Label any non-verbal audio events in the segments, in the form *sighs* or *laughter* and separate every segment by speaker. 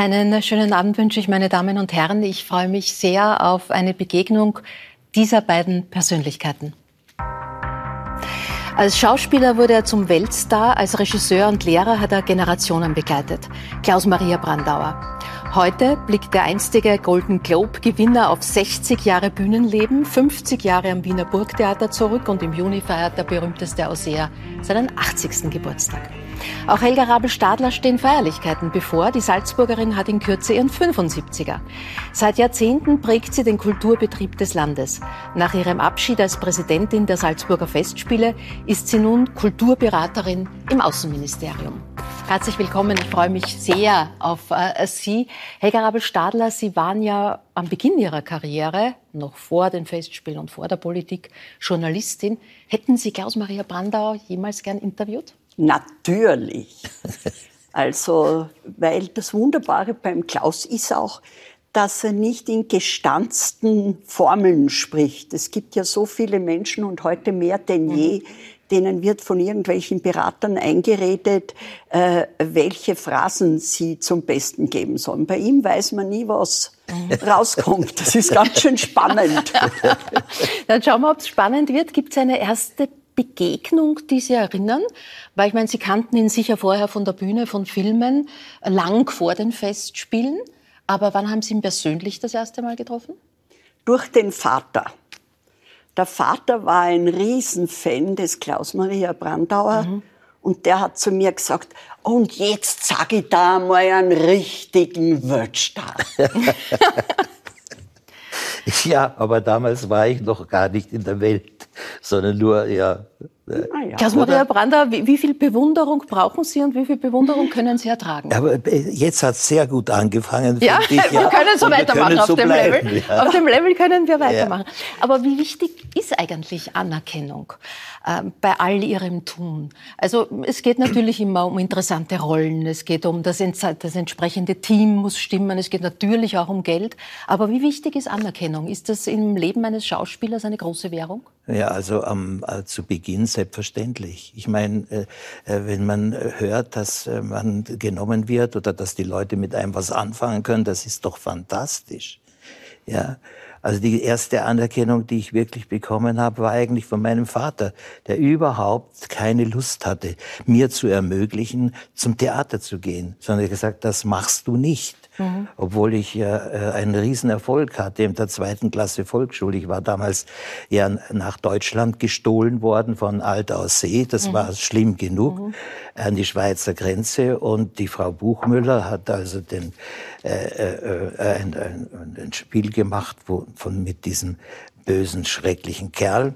Speaker 1: Einen schönen Abend wünsche ich, meine Damen und Herren. Ich freue mich sehr auf eine Begegnung dieser beiden Persönlichkeiten. Als Schauspieler wurde er zum Weltstar, als Regisseur und Lehrer hat er Generationen begleitet. Klaus Maria Brandauer. Heute blickt der einstige Golden Globe-Gewinner auf 60 Jahre Bühnenleben, 50 Jahre am Wiener Burgtheater zurück und im Juni feiert der berühmteste Ausseher seinen 80. Geburtstag. Auch Helga Rabel-Stadler stehen Feierlichkeiten bevor. Die Salzburgerin hat in Kürze ihren 75er. Seit Jahrzehnten prägt sie den Kulturbetrieb des Landes. Nach ihrem Abschied als Präsidentin der Salzburger Festspiele ist sie nun Kulturberaterin im Außenministerium. Herzlich willkommen. Ich freue mich sehr auf äh, Sie. Helga Rabel-Stadler, Sie waren ja am Beginn Ihrer Karriere, noch vor den Festspielen und vor der Politik, Journalistin. Hätten Sie Klaus-Maria Brandau jemals gern interviewt?
Speaker 2: Natürlich. Also, weil das Wunderbare beim Klaus ist auch, dass er nicht in gestanzten Formeln spricht. Es gibt ja so viele Menschen und heute mehr denn je, denen wird von irgendwelchen Beratern eingeredet, äh, welche Phrasen sie zum Besten geben sollen. Bei ihm weiß man nie, was rauskommt. Das ist ganz schön spannend. *laughs*
Speaker 1: Dann schauen wir, ob es spannend wird. Gibt es eine erste Begegnung, die Sie erinnern? Weil ich meine, Sie kannten ihn sicher vorher von der Bühne, von Filmen, lang vor den Festspielen. Aber wann haben Sie ihn persönlich das erste Mal getroffen?
Speaker 2: Durch den Vater. Der Vater war ein Riesenfan des Klaus-Maria Brandauer. Mhm. Und der hat zu mir gesagt, und jetzt sag ich da mal einen richtigen Wörtstar. *laughs* *laughs*
Speaker 3: ja, aber damals war ich noch gar nicht in der Welt, sondern nur, ja,
Speaker 1: Ah, ja. Klaus-Maria Brandauer, wie, wie, viel Bewunderung brauchen Sie und wie viel Bewunderung können Sie ertragen?
Speaker 3: Aber äh, jetzt hat es sehr gut angefangen.
Speaker 1: Ja, ich, *laughs* ja. wir können so weitermachen auf so dem bleiben, Level. Ja. Auf dem Level können wir weitermachen. Aber wie wichtig ist eigentlich Anerkennung äh, bei all Ihrem Tun? Also es geht natürlich immer um interessante Rollen, es geht um das, das entsprechende Team muss stimmen, es geht natürlich auch um Geld. Aber wie wichtig ist Anerkennung? Ist das im Leben eines Schauspielers eine große Währung?
Speaker 3: Ja, also ähm, äh, zu Beginn selbstverständlich. Ich meine, äh, äh, wenn man hört, dass äh, man genommen wird oder dass die Leute mit einem was anfangen können, das ist doch fantastisch. Ja, also die erste Anerkennung, die ich wirklich bekommen habe, war eigentlich von meinem Vater, der überhaupt keine Lust hatte, mir zu ermöglichen, zum Theater zu gehen, sondern er gesagt, das machst du nicht. Mhm. Obwohl ich ja äh, einen Riesenerfolg hatte in der zweiten Klasse Volksschule. Ich war damals ja nach Deutschland gestohlen worden von Alt aussee. Das mhm. war schlimm genug mhm. an die Schweizer Grenze. Und die Frau Buchmüller hat also den, äh, äh, ein, ein, ein Spiel gemacht wo, von, mit diesem bösen, schrecklichen Kerl.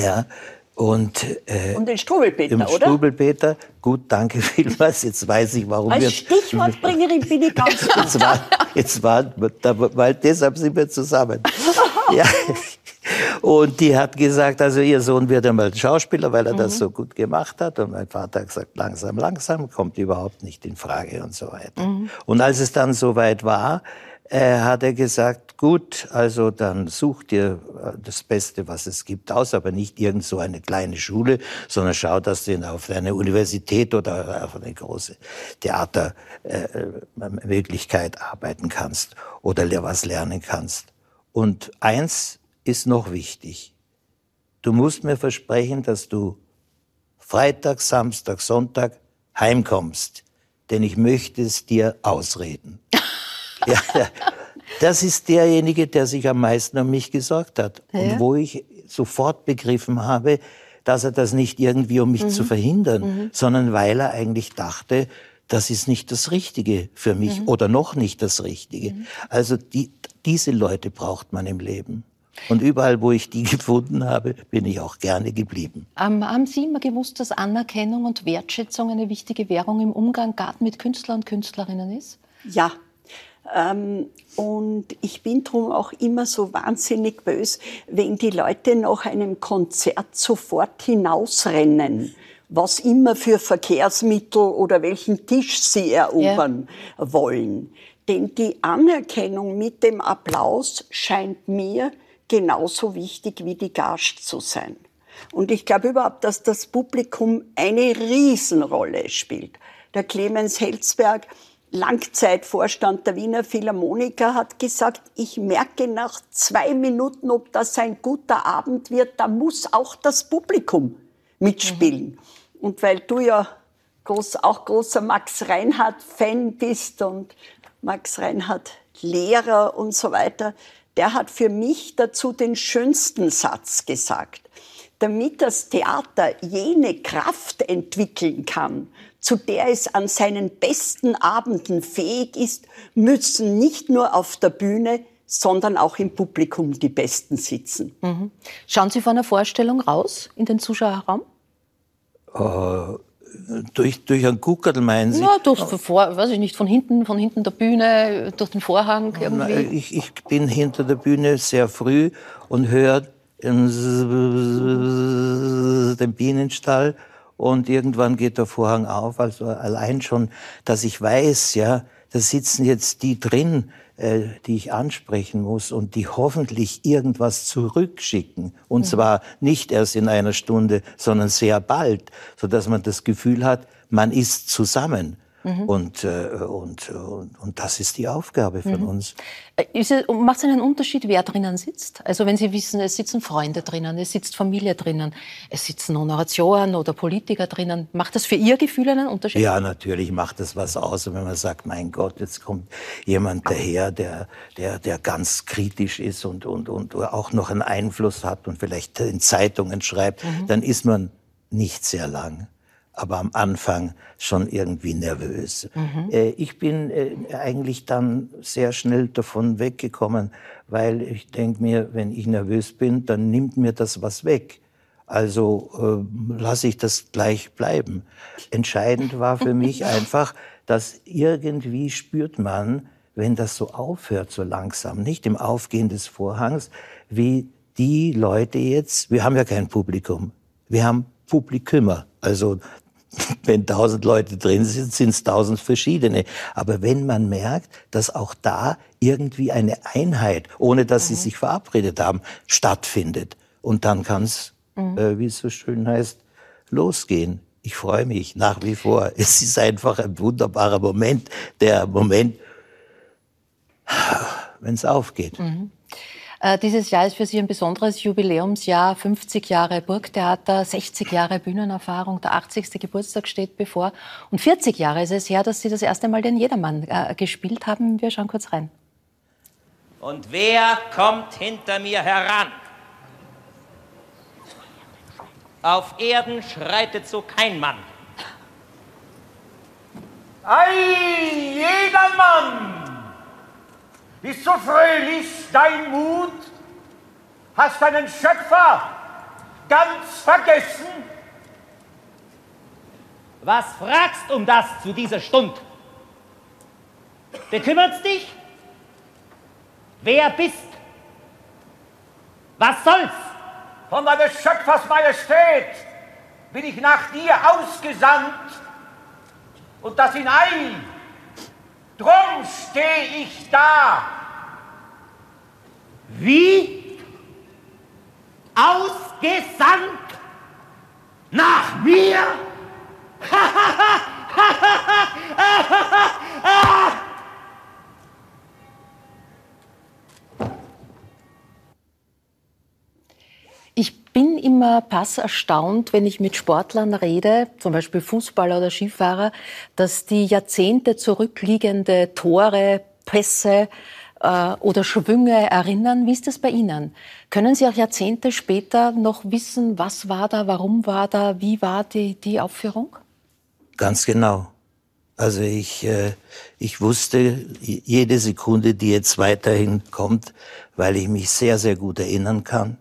Speaker 3: Ja, und,
Speaker 2: äh, und den Strubelpeter,
Speaker 3: oder? Strubelpeter. Gut, danke *laughs* vielmals. Jetzt weiß ich, warum
Speaker 2: Als wir... Als Stichwortbringerin *laughs* bin ich ganz gut.
Speaker 3: jetzt war, jetzt war, weil deshalb sind wir zusammen. *laughs* ja. Und die hat gesagt, also ihr Sohn wird einmal Schauspieler, weil er mhm. das so gut gemacht hat. Und mein Vater hat gesagt, langsam, langsam, kommt überhaupt nicht in Frage und so weiter. Mhm. Und als es dann soweit war, äh, hat er gesagt, gut, also dann such dir äh, das Beste, was es gibt, aus, aber nicht irgend so eine kleine Schule, sondern schau, dass du auf eine Universität oder auf eine große Theatermöglichkeit äh, arbeiten kannst oder was lernen kannst. Und eins ist noch wichtig. Du musst mir versprechen, dass du Freitag, Samstag, Sonntag heimkommst, denn ich möchte es dir ausreden. *laughs* *laughs* ja, das ist derjenige, der sich am meisten um mich gesorgt hat. Ja. Und wo ich sofort begriffen habe, dass er das nicht irgendwie, um mich mhm. zu verhindern, mhm. sondern weil er eigentlich dachte, das ist nicht das Richtige für mich mhm. oder noch nicht das Richtige. Mhm. Also die, diese Leute braucht man im Leben. Und überall, wo ich die *laughs* gefunden habe, bin ich auch gerne geblieben.
Speaker 1: Ähm, haben Sie immer gewusst, dass Anerkennung und Wertschätzung eine wichtige Währung im Umgang gerade mit Künstlern und Künstlerinnen ist?
Speaker 2: Ja, und ich bin drum auch immer so wahnsinnig böse, wenn die Leute nach einem Konzert sofort hinausrennen was immer für Verkehrsmittel oder welchen Tisch sie erobern ja. wollen. Denn die Anerkennung mit dem Applaus scheint mir genauso wichtig wie die Gage zu sein. Und ich glaube überhaupt, dass das Publikum eine Riesenrolle spielt. Der Clemens Helsberg Langzeitvorstand der Wiener Philharmoniker hat gesagt, ich merke nach zwei Minuten, ob das ein guter Abend wird, da muss auch das Publikum mitspielen. Mhm. Und weil du ja groß, auch großer Max Reinhardt-Fan bist und Max Reinhardt Lehrer und so weiter, der hat für mich dazu den schönsten Satz gesagt. Damit das Theater jene Kraft entwickeln kann, zu der es an seinen besten Abenden fähig ist, müssen nicht nur auf der Bühne, sondern auch im Publikum die Besten sitzen.
Speaker 1: Mhm. Schauen Sie von der Vorstellung raus in den Zuschauerraum?
Speaker 3: Uh, durch, durch einen Guckerl meinen Sie?
Speaker 1: Ja, durch, vor, weiß ich nicht, von hinten, von hinten der Bühne, durch den Vorhang irgendwie.
Speaker 3: Ich, ich bin hinter der Bühne sehr früh und höre den Bienenstall und irgendwann geht der Vorhang auf. Also allein schon, dass ich weiß, ja, da sitzen jetzt die drin, äh, die ich ansprechen muss und die hoffentlich irgendwas zurückschicken. Und mhm. zwar nicht erst in einer Stunde, sondern sehr bald, so dass man das Gefühl hat, man ist zusammen. Mhm. Und, äh, und, und, und das ist die Aufgabe von mhm. uns.
Speaker 1: Äh, macht es einen Unterschied, wer drinnen sitzt? Also wenn Sie wissen, es sitzen Freunde drinnen, es sitzt Familie drinnen, es sitzen Honoratoren oder Politiker drinnen, macht das für Ihr Gefühl einen Unterschied?
Speaker 3: Ja, natürlich macht das was aus, wenn man sagt, mein Gott, jetzt kommt jemand daher, der, der, der ganz kritisch ist und, und, und auch noch einen Einfluss hat und vielleicht in Zeitungen schreibt, mhm. dann ist man nicht sehr lang aber am Anfang schon irgendwie nervös. Mhm. Äh, ich bin äh, eigentlich dann sehr schnell davon weggekommen, weil ich denke mir, wenn ich nervös bin, dann nimmt mir das was weg. Also äh, lasse ich das gleich bleiben. Entscheidend war für *laughs* mich einfach, dass irgendwie spürt man, wenn das so aufhört, so langsam, nicht im Aufgehen des Vorhangs, wie die Leute jetzt, wir haben ja kein Publikum, wir haben Publikümer, also *laughs* wenn tausend Leute drin sind, sind es tausend verschiedene. Aber wenn man merkt, dass auch da irgendwie eine Einheit, ohne dass mhm. sie sich verabredet haben, stattfindet, und dann kann es, mhm. äh, wie es so schön heißt, losgehen. Ich freue mich nach wie vor. *laughs* Es ist einfach ein wunderbarer Moment, der Moment, *sighs* wenn es aufgeht.
Speaker 1: Mhm. Äh, dieses Jahr ist für Sie ein besonderes Jubiläumsjahr, 50 Jahre Burgtheater, 60 Jahre Bühnenerfahrung, der 80. Geburtstag steht bevor. Und 40 Jahre ist es her, dass Sie das erste Mal den Jedermann äh, gespielt haben. Wir schauen kurz rein.
Speaker 4: Und wer kommt hinter mir heran? Auf Erden schreitet so kein Mann.
Speaker 5: Ei, Jedermann! Ist so fröhlich dein Mut? Hast deinen Schöpfer ganz vergessen?
Speaker 4: Was fragst um das zu dieser Stund? Bekümmert's dich? Wer bist? Was soll's?
Speaker 5: Von deines Schöpfers Majestät bin ich nach dir ausgesandt und das in Eil. Drum steh ich da
Speaker 4: wie ausgesandt nach mir?
Speaker 1: Ich bin immer pass erstaunt, wenn ich mit Sportlern rede, zum Beispiel Fußballer oder Skifahrer, dass die Jahrzehnte zurückliegende Tore, Pässe, oder Schwünge erinnern. Wie ist das bei Ihnen? Können Sie auch Jahrzehnte später noch wissen, was war da, warum war da, wie war die, die Aufführung?
Speaker 3: Ganz genau. Also ich, äh, ich wusste jede Sekunde, die jetzt weiterhin kommt, weil ich mich sehr, sehr gut erinnern kann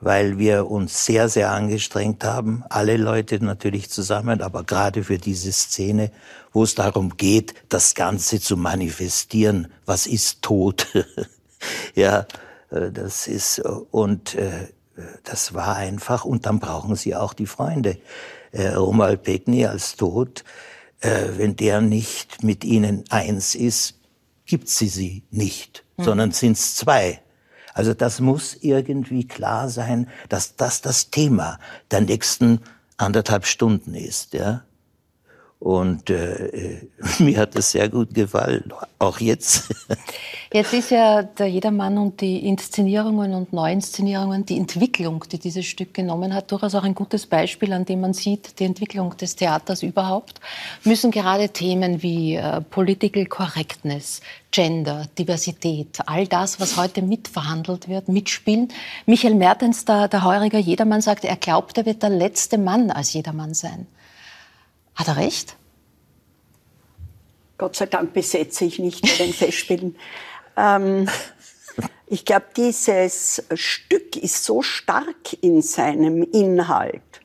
Speaker 3: weil wir uns sehr, sehr angestrengt haben, alle Leute natürlich zusammen, aber gerade für diese Szene, wo es darum geht, das Ganze zu manifestieren. Was ist Tod? *laughs* ja, äh, das ist, und äh, das war einfach, und dann brauchen sie auch die Freunde. Äh, Romuald Pegny als Tod, wenn der nicht mit ihnen eins ist, gibt sie sie nicht, hm. sondern sind es zwei. Also das muss irgendwie klar sein, dass das das Thema der nächsten anderthalb Stunden ist, ja. Und äh, *laughs* mir hat es sehr gut gefallen, auch jetzt. *laughs*
Speaker 1: Jetzt ist ja der Jedermann und die Inszenierungen und Neuinszenierungen, die Entwicklung, die dieses Stück genommen hat, durchaus auch ein gutes Beispiel, an dem man sieht, die Entwicklung des Theaters überhaupt, müssen gerade Themen wie äh, Political Correctness, Gender, Diversität, all das, was heute mitverhandelt wird, mitspielen. Michael Mertens, der, der heuriger Jedermann, sagt, er glaubt, er wird der letzte Mann als Jedermann sein. Hat er recht?
Speaker 2: Gott sei Dank besetze ich nicht bei den Festspielen. *laughs* Ähm, ich glaube, dieses Stück ist so stark in seinem Inhalt,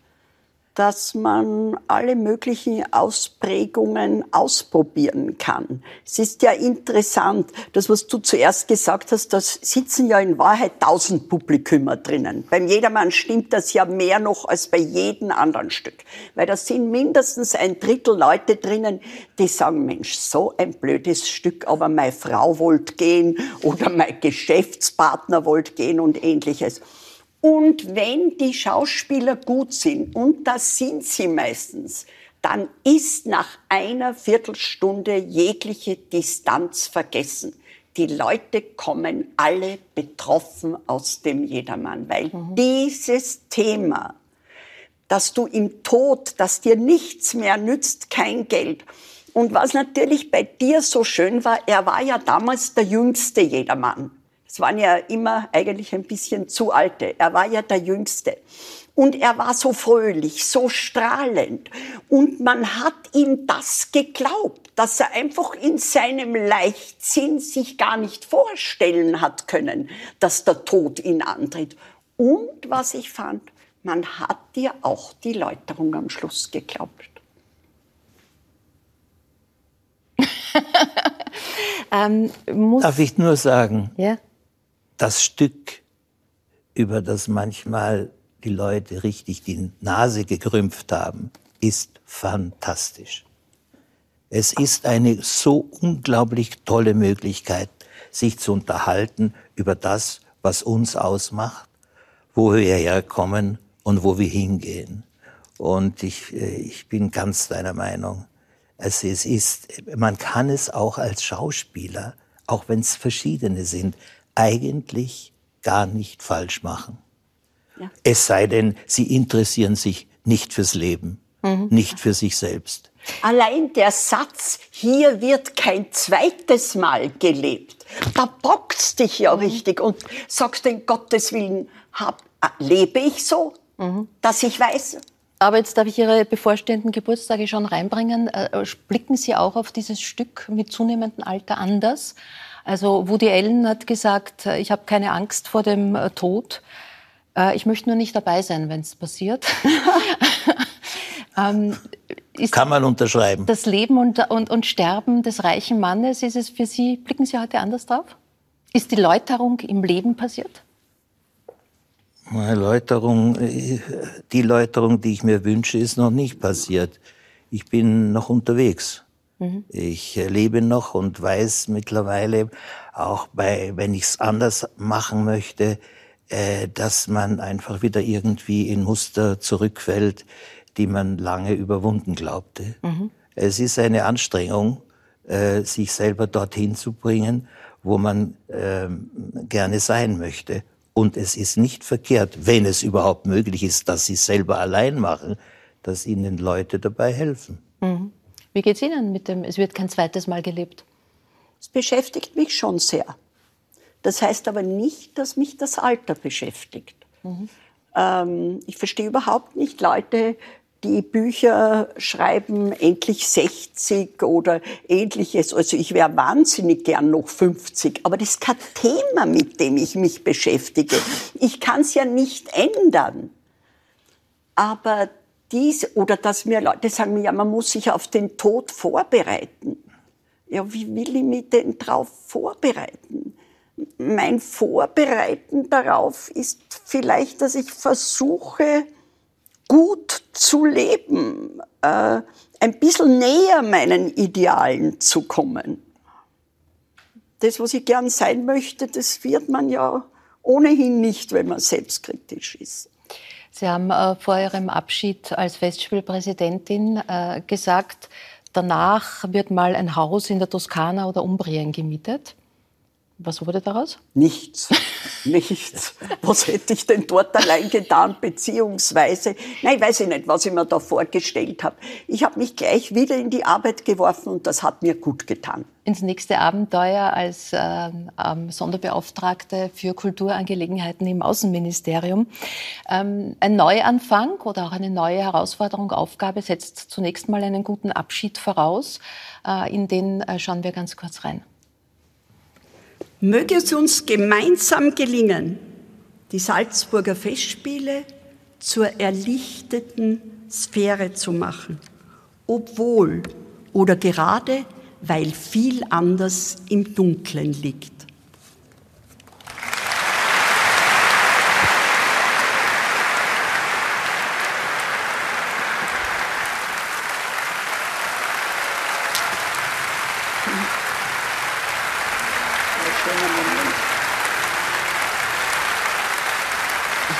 Speaker 2: dass man alle möglichen Ausprägungen ausprobieren kann. Es ist ja interessant, das, was du zuerst gesagt hast, da sitzen ja in Wahrheit tausend Publikümer drinnen. Beim Jedermann stimmt das ja mehr noch als bei jedem anderen Stück. Weil da sind mindestens ein Drittel Leute drinnen, die sagen, Mensch, so ein blödes Stück, aber meine Frau wollte gehen oder mein Geschäftspartner wollte gehen und ähnliches. Und wenn die Schauspieler gut sind, und das sind sie meistens, dann ist nach einer Viertelstunde jegliche Distanz vergessen. Die Leute kommen alle betroffen aus dem Jedermann, weil mhm. dieses Thema, dass du im Tod, dass dir nichts mehr nützt, kein Geld. Und was natürlich bei dir so schön war, er war ja damals der jüngste Jedermann. Es waren ja immer eigentlich ein bisschen zu alte. Er war ja der Jüngste. Und er war so fröhlich, so strahlend. Und man hat ihm das geglaubt, dass er einfach in seinem Leichtsinn sich gar nicht vorstellen hat können, dass der Tod ihn antritt. Und was ich fand, man hat dir auch die Läuterung am Schluss geglaubt. *laughs*
Speaker 3: ähm, Darf ich nur sagen, ja? Das Stück, über das manchmal die Leute richtig die Nase gekrümpft haben, ist fantastisch. Es ist eine so unglaublich tolle Möglichkeit, sich zu unterhalten über das, was uns ausmacht, wo wir herkommen und wo wir hingehen. Und ich, äh, ich bin ganz deiner Meinung. Also es ist, man kann es auch als Schauspieler, auch wenn es verschiedene sind, eigentlich gar nicht falsch machen. Ja. Es sei denn, sie interessieren sich nicht fürs Leben, mhm. nicht für sich selbst.
Speaker 2: Allein der Satz, hier wird kein zweites Mal gelebt, da boxt dich ja mhm. richtig und sagst in Gottes Willen, hab, äh, lebe ich so, mhm. dass ich weiß,
Speaker 1: aber jetzt darf ich Ihre bevorstehenden Geburtstage schon reinbringen. Äh, blicken Sie auch auf dieses Stück mit zunehmendem Alter anders? Also Woody Allen hat gesagt, äh, ich habe keine Angst vor dem äh, Tod. Äh, ich möchte nur nicht dabei sein, wenn es passiert. *laughs*
Speaker 3: ähm, Kann man unterschreiben.
Speaker 1: Das Leben und, und, und Sterben des reichen Mannes, ist es für Sie, blicken Sie heute anders drauf? Ist die Läuterung im Leben passiert?
Speaker 3: Läuterung, die Läuterung, die ich mir wünsche, ist noch nicht passiert. Ich bin noch unterwegs. Mhm. Ich lebe noch und weiß mittlerweile auch bei, wenn ich es anders machen möchte, äh, dass man einfach wieder irgendwie in Muster zurückfällt, die man lange überwunden glaubte. Mhm. Es ist eine Anstrengung, äh, sich selber dorthin zu bringen, wo man äh, gerne sein möchte. Und es ist nicht verkehrt, wenn es überhaupt möglich ist, dass sie es selber allein machen, dass ihnen Leute dabei helfen.
Speaker 1: Mhm. Wie geht es Ihnen mit dem, es wird kein zweites Mal gelebt?
Speaker 2: Es beschäftigt mich schon sehr. Das heißt aber nicht, dass mich das Alter beschäftigt. Mhm. Ähm, ich verstehe überhaupt nicht Leute, die Bücher schreiben, endlich 60 oder ähnliches. Also ich wäre wahnsinnig gern noch 50, aber das ist kein Thema, mit dem ich mich beschäftige. Ich kann es ja nicht ändern. Aber dies oder dass mir Leute sagen, ja, man muss sich auf den Tod vorbereiten. Ja, wie will ich mich denn darauf vorbereiten? Mein Vorbereiten darauf ist vielleicht, dass ich versuche, gut zu leben, äh, ein bisschen näher meinen Idealen zu kommen. Das, was ich gern sein möchte, das wird man ja ohnehin nicht, wenn man selbstkritisch ist.
Speaker 1: Sie haben äh, vor Ihrem Abschied als Festspielpräsidentin äh, gesagt, danach wird mal ein Haus in der Toskana oder Umbrien gemietet. Was wurde daraus?
Speaker 2: Nichts. *laughs* Nichts. Was hätte ich denn dort allein getan? Beziehungsweise, nein, weiß ich nicht, was ich mir da vorgestellt habe. Ich habe mich gleich wieder in die Arbeit geworfen und das hat mir gut getan.
Speaker 1: Ins nächste Abenteuer als äh, ähm, Sonderbeauftragte für Kulturangelegenheiten im Außenministerium. Ähm, ein Neuanfang oder auch eine neue Herausforderung, Aufgabe setzt zunächst mal einen guten Abschied voraus. Äh, in den äh, schauen wir ganz kurz rein.
Speaker 2: Möge es uns gemeinsam gelingen, die Salzburger Festspiele zur erlichteten Sphäre zu machen, obwohl oder gerade weil viel anders im Dunklen liegt.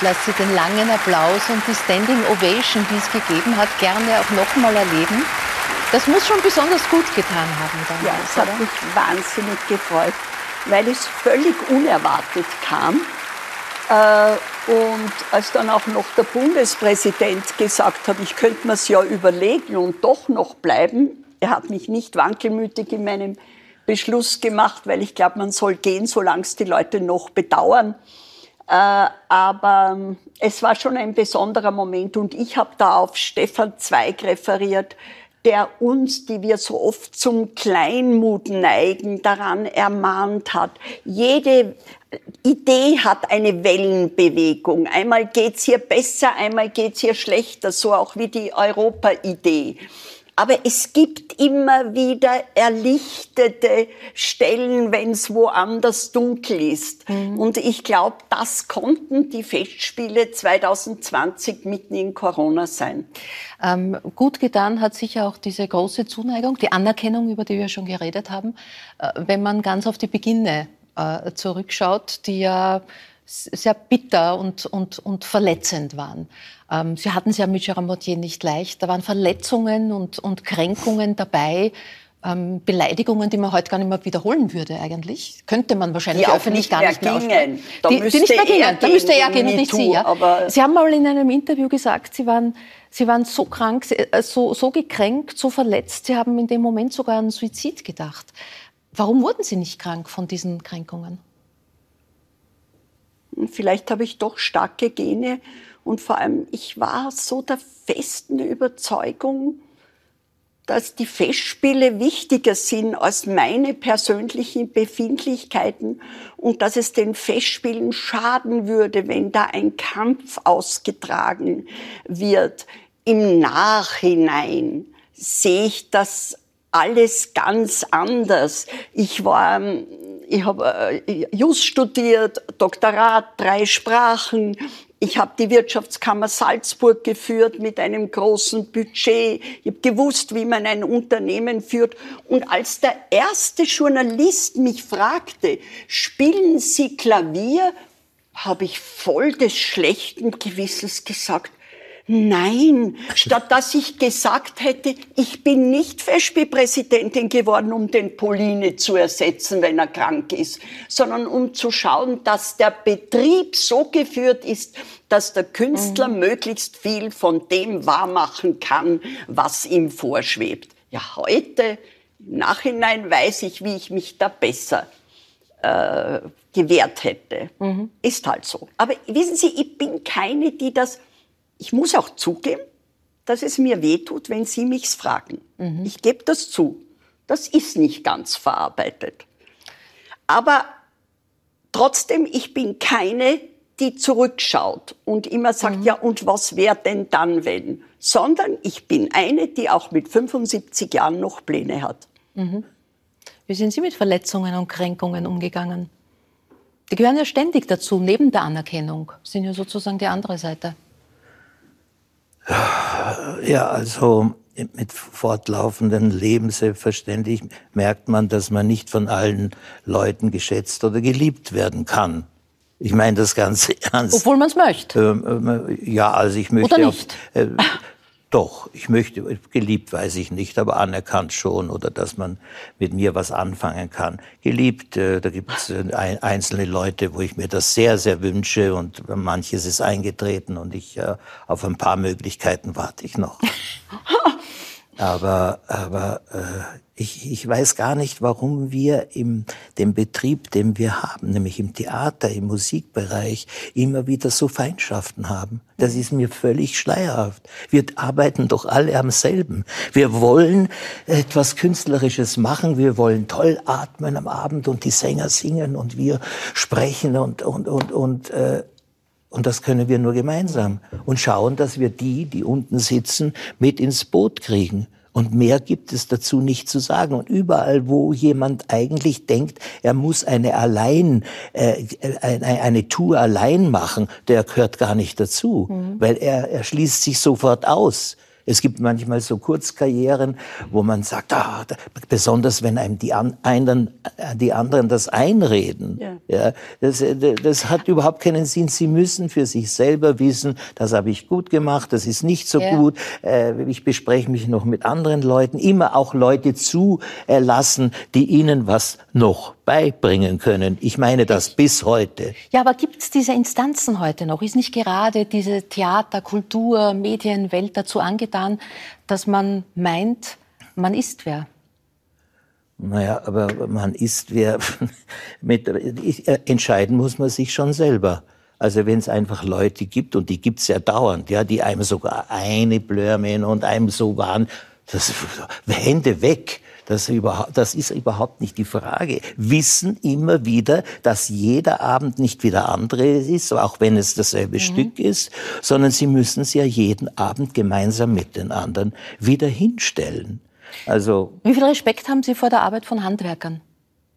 Speaker 1: Lasse Sie den langen Applaus und die Standing Ovation, die es gegeben hat, gerne auch nochmal erleben. Das muss schon besonders gut getan haben.
Speaker 2: Damals, ja, es hat oder? mich wahnsinnig gefreut, weil es völlig unerwartet kam. Äh, und als dann auch noch der Bundespräsident gesagt hat, ich könnte mir es ja überlegen und doch noch bleiben, er hat mich nicht wankelmütig in meinem Beschluss gemacht, weil ich glaube, man soll gehen, solange es die Leute noch bedauern. Äh, aber ähm, es war schon ein besonderer Moment und ich habe da auf Stefan Zweig referiert, der uns, die wir so oft zum Kleinmut neigen, daran ermahnt hat. Jede Idee hat eine Wellenbewegung. Einmal geht's hier besser, einmal geht's hier schlechter, so auch wie die Europa-Idee. Aber es gibt immer wieder erlichtete Stellen, wenn es woanders dunkel ist. Mhm. Und ich glaube, das konnten die Festspiele 2020 mitten in Corona sein.
Speaker 1: Ähm, gut getan hat sicher auch diese große Zuneigung, die Anerkennung, über die wir schon geredet haben, äh, wenn man ganz auf die Beginne äh, zurückschaut, die ja sehr bitter und, und, und verletzend waren. Ähm, Sie hatten es ja mit Jérôme Mortier nicht leicht. Da waren Verletzungen und, und Kränkungen dabei, ähm, Beleidigungen, die man heute gar nicht mehr wiederholen würde eigentlich. Könnte man wahrscheinlich
Speaker 2: die
Speaker 1: öffentlich gar nicht mehr
Speaker 2: gingen.
Speaker 1: Da die, die nicht mehr gingen. Da müsste er gehen und nicht Sie. Ja? Sie haben mal in einem Interview gesagt, Sie waren, Sie waren so krank, äh, so, so gekränkt, so verletzt, Sie haben in dem Moment sogar an Suizid gedacht. Warum wurden Sie nicht krank von diesen Kränkungen?
Speaker 2: Vielleicht habe ich doch starke Gene und vor allem, ich war so der festen Überzeugung, dass die Festspiele wichtiger sind als meine persönlichen Befindlichkeiten und dass es den Festspielen schaden würde, wenn da ein Kampf ausgetragen wird. Im Nachhinein sehe ich das alles ganz anders. Ich war, ich habe äh, Just studiert, Doktorat, drei Sprachen. Ich habe die Wirtschaftskammer Salzburg geführt mit einem großen Budget. Ich habe gewusst, wie man ein Unternehmen führt. Und als der erste Journalist mich fragte, spielen Sie Klavier, habe ich voll des schlechten Gewissens gesagt, Nein, statt dass ich gesagt hätte, ich bin nicht Festspielpräsidentin geworden, um den Pauline zu ersetzen, wenn er krank ist, sondern um zu schauen, dass der Betrieb so geführt ist, dass der Künstler mhm. möglichst viel von dem wahrmachen kann, was ihm vorschwebt. Ja, heute, im Nachhinein weiß ich, wie ich mich da besser äh, gewehrt hätte. Mhm. Ist halt so. Aber wissen Sie, ich bin keine, die das ich muss auch zugeben, dass es mir wehtut, wenn Sie mich fragen. Mhm. Ich gebe das zu. Das ist nicht ganz verarbeitet. Aber trotzdem, ich bin keine, die zurückschaut und immer sagt, mhm. ja, und was wäre denn dann, wenn? Sondern ich bin eine, die auch mit 75 Jahren noch Pläne hat. Mhm.
Speaker 1: Wie sind Sie mit Verletzungen und Kränkungen umgegangen? Die gehören ja ständig dazu, neben der Anerkennung, sind ja sozusagen die andere Seite.
Speaker 3: Ja, also mit fortlaufendem Leben selbstverständlich merkt man, dass man nicht von allen Leuten geschätzt oder geliebt werden kann. Ich meine das Ganze *laughs* ernst.
Speaker 1: Obwohl man es möchte.
Speaker 3: Ähm, ähm, ja, also ich möchte
Speaker 1: Oder
Speaker 3: auch-
Speaker 1: nicht?
Speaker 3: äh, *laughs* doch, ich möchte, geliebt weiß ich nicht, aber anerkannt schon oder dass man mit mir was anfangen kann. Geliebt, äh, da gibt es äh, ein, einzelne Leute, wo ich mir das sehr, sehr wünsche und manches ist eingetreten und ich äh, auf ein paar Möglichkeiten warte ich noch. *laughs* Aber, aber äh, ich, ich weiß gar nicht, warum wir im dem Betrieb, den wir haben, nämlich im Theater, im Musikbereich, immer wieder so Feindschaften haben. Das ist mir völlig schleierhaft. Wir arbeiten doch alle am selben. Wir wollen etwas Künstlerisches machen. Wir wollen toll atmen am Abend und die Sänger singen und wir sprechen und und und und äh, und das können wir nur gemeinsam. Und schauen, dass wir die, die unten sitzen, mit ins Boot kriegen. Und mehr gibt es dazu nicht zu sagen. Und überall, wo jemand eigentlich denkt, er muss eine allein, äh, eine, eine Tour allein machen, der gehört gar nicht dazu. Weil er, er schließt sich sofort aus. Es gibt manchmal so Kurzkarrieren, wo man sagt, ah, besonders wenn einem die, an, einen, äh, die anderen das einreden.
Speaker 2: Ja.
Speaker 3: Ja, das, äh, das hat überhaupt keinen Sinn. Sie müssen für sich selber wissen, das habe ich gut gemacht, das ist nicht so
Speaker 1: Ja.
Speaker 3: gut. Äh, Ich bespreche mich noch mit anderen Leuten. Immer auch Leute zulassen, die ihnen was noch beibringen können. Ich meine das bis heute.
Speaker 1: Ja, aber gibt es diese Instanzen heute noch? Ist nicht gerade diese Theater, Kultur, Medienwelt dazu angetan, dass man meint, man ist wer?
Speaker 3: Naja, aber man ist wer *laughs* mit äh, entscheiden muss man sich schon selber. Also wenn es einfach Leute gibt und die gibt's ja dauernd, ja, die einem sogar eine blören und einem so waren, das Hände weg. Das, überhaupt, das ist überhaupt nicht die Frage. Wissen immer wieder, dass jeder Abend nicht wie der andere ist, auch wenn es dasselbe Stück ist, sondern sie müssen es ja jeden Abend gemeinsam mit den anderen wieder hinstellen. Also
Speaker 1: Wie viel Respekt haben Sie vor der Arbeit von Handwerkern?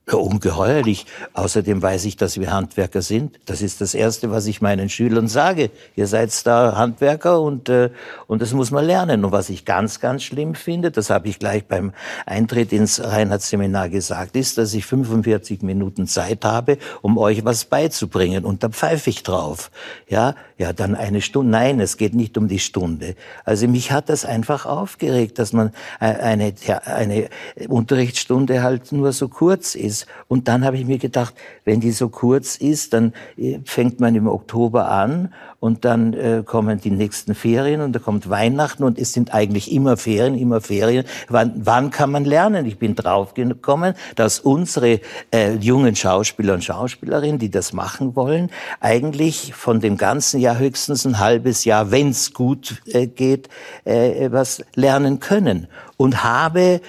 Speaker 3: Ja, ungeheuerlich. Außerdem weiß ich, dass wir Handwerker sind. Das ist das Erste, was ich meinen Schülern sage. Ihr seid da Handwerker und, äh, und das muss man lernen. Und was ich ganz, ganz schlimm finde, das habe ich gleich beim Eintritt ins Reinhardt-Seminar gesagt, ist, dass ich 45 Minuten Zeit habe, um euch was beizubringen. Und da pfeife ich drauf. Ja, ja, dann eine Stunde. Nein, es geht nicht um die Stunde. Also mich hat das einfach aufgeregt, dass man äh, eine, eine Unterrichtsstunde halt nur so kurz ist. Und dann habe ich mir gedacht, wenn die so kurz ist, dann äh, fängt man im Oktober an und dann äh, kommen die nächsten Ferien und da kommt Weihnachten und es sind eigentlich immer Ferien, immer Ferien. Wann, wann kann man lernen? Ich bin draufgekommen, dass unsere äh, jungen Schauspieler und Schauspielerinnen, die das machen wollen, eigentlich von dem ganzen Jahr höchstens ein halbes Jahr, wenn es gut äh, geht, äh, was lernen können. Und habe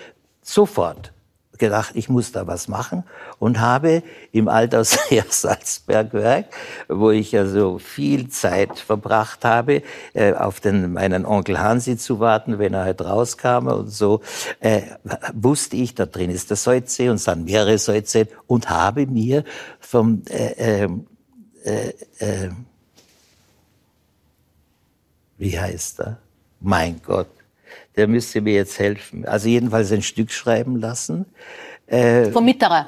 Speaker 3: sofort gedacht, ich muss da was machen und habe im Altersheer *laughs* Salzbergwerk, wo ich ja so viel Zeit verbracht habe, äh, auf den, meinen Onkel Hansi zu warten, wenn er halt rauskam und so, äh, wusste ich, da drin ist der Säutsee und sind mehrere Säutseen und habe mir vom äh, äh, äh, äh, wie heißt er? Mein Gott, der müsste mir jetzt helfen. Also jedenfalls ein Stück schreiben lassen. Äh,
Speaker 1: Vom Mitterer.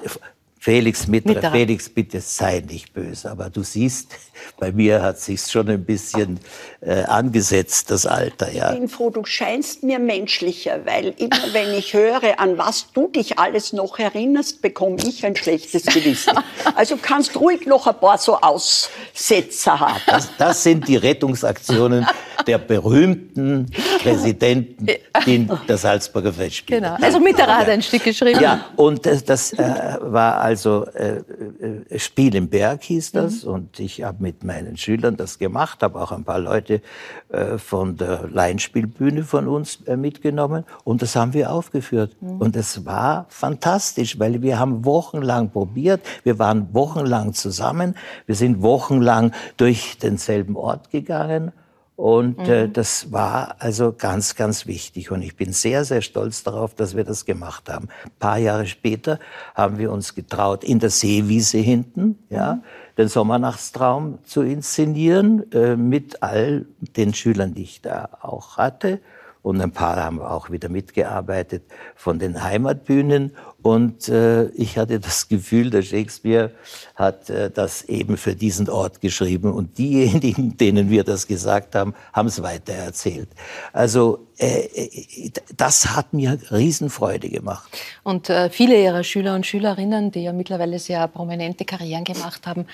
Speaker 3: Felix Mitterer,
Speaker 1: Mitterer.
Speaker 3: Felix, bitte sei nicht böse, aber du siehst, bei mir hat sich's schon ein bisschen äh, angesetzt, das Alter, ja.
Speaker 2: Ich bin froh, du scheinst mir menschlicher, weil immer wenn ich höre, an was du dich alles noch erinnerst, bekomme ich ein schlechtes Gewissen. Also kannst ruhig noch ein paar so Aussetzer haben.
Speaker 3: Das, das sind die Rettungsaktionen der berühmten Präsidenten in der Salzburger Festspiele.
Speaker 1: Genau. Also Mitterer hat ein Stück geschrieben.
Speaker 3: Ja, und das, das äh, war also äh, äh, Spiel im Berg hieß das. Und ich habe mit meinen Schülern das gemacht, habe auch ein paar Leute äh, von der Laienspielbühne von uns äh, mitgenommen. Und das haben wir aufgeführt. Und es war fantastisch, weil wir haben wochenlang probiert, wir waren wochenlang zusammen, wir sind wochenlang durch denselben Ort gegangen und äh, das war also ganz, ganz wichtig. Und ich bin sehr, sehr stolz darauf, dass wir das gemacht haben. Ein paar Jahre später haben wir uns getraut, in der Seewiese hinten, ja, den Sommernachtstraum zu inszenieren, äh, mit all den Schülern, die ich da auch hatte. Und ein paar haben auch wieder mitgearbeitet von den Heimatbühnen. Und äh, ich hatte das *laughs* Gefühl, der Shakespeare hat äh, das eben für diesen Ort geschrieben und diejenigen, *laughs* denen wir das gesagt haben, haben es weitererzählt. Also äh, äh, das hat mir Riesenfreude gemacht.
Speaker 1: Und äh, viele Ihrer Schüler und Schülerinnen, die ja mittlerweile sehr prominente Karrieren gemacht haben,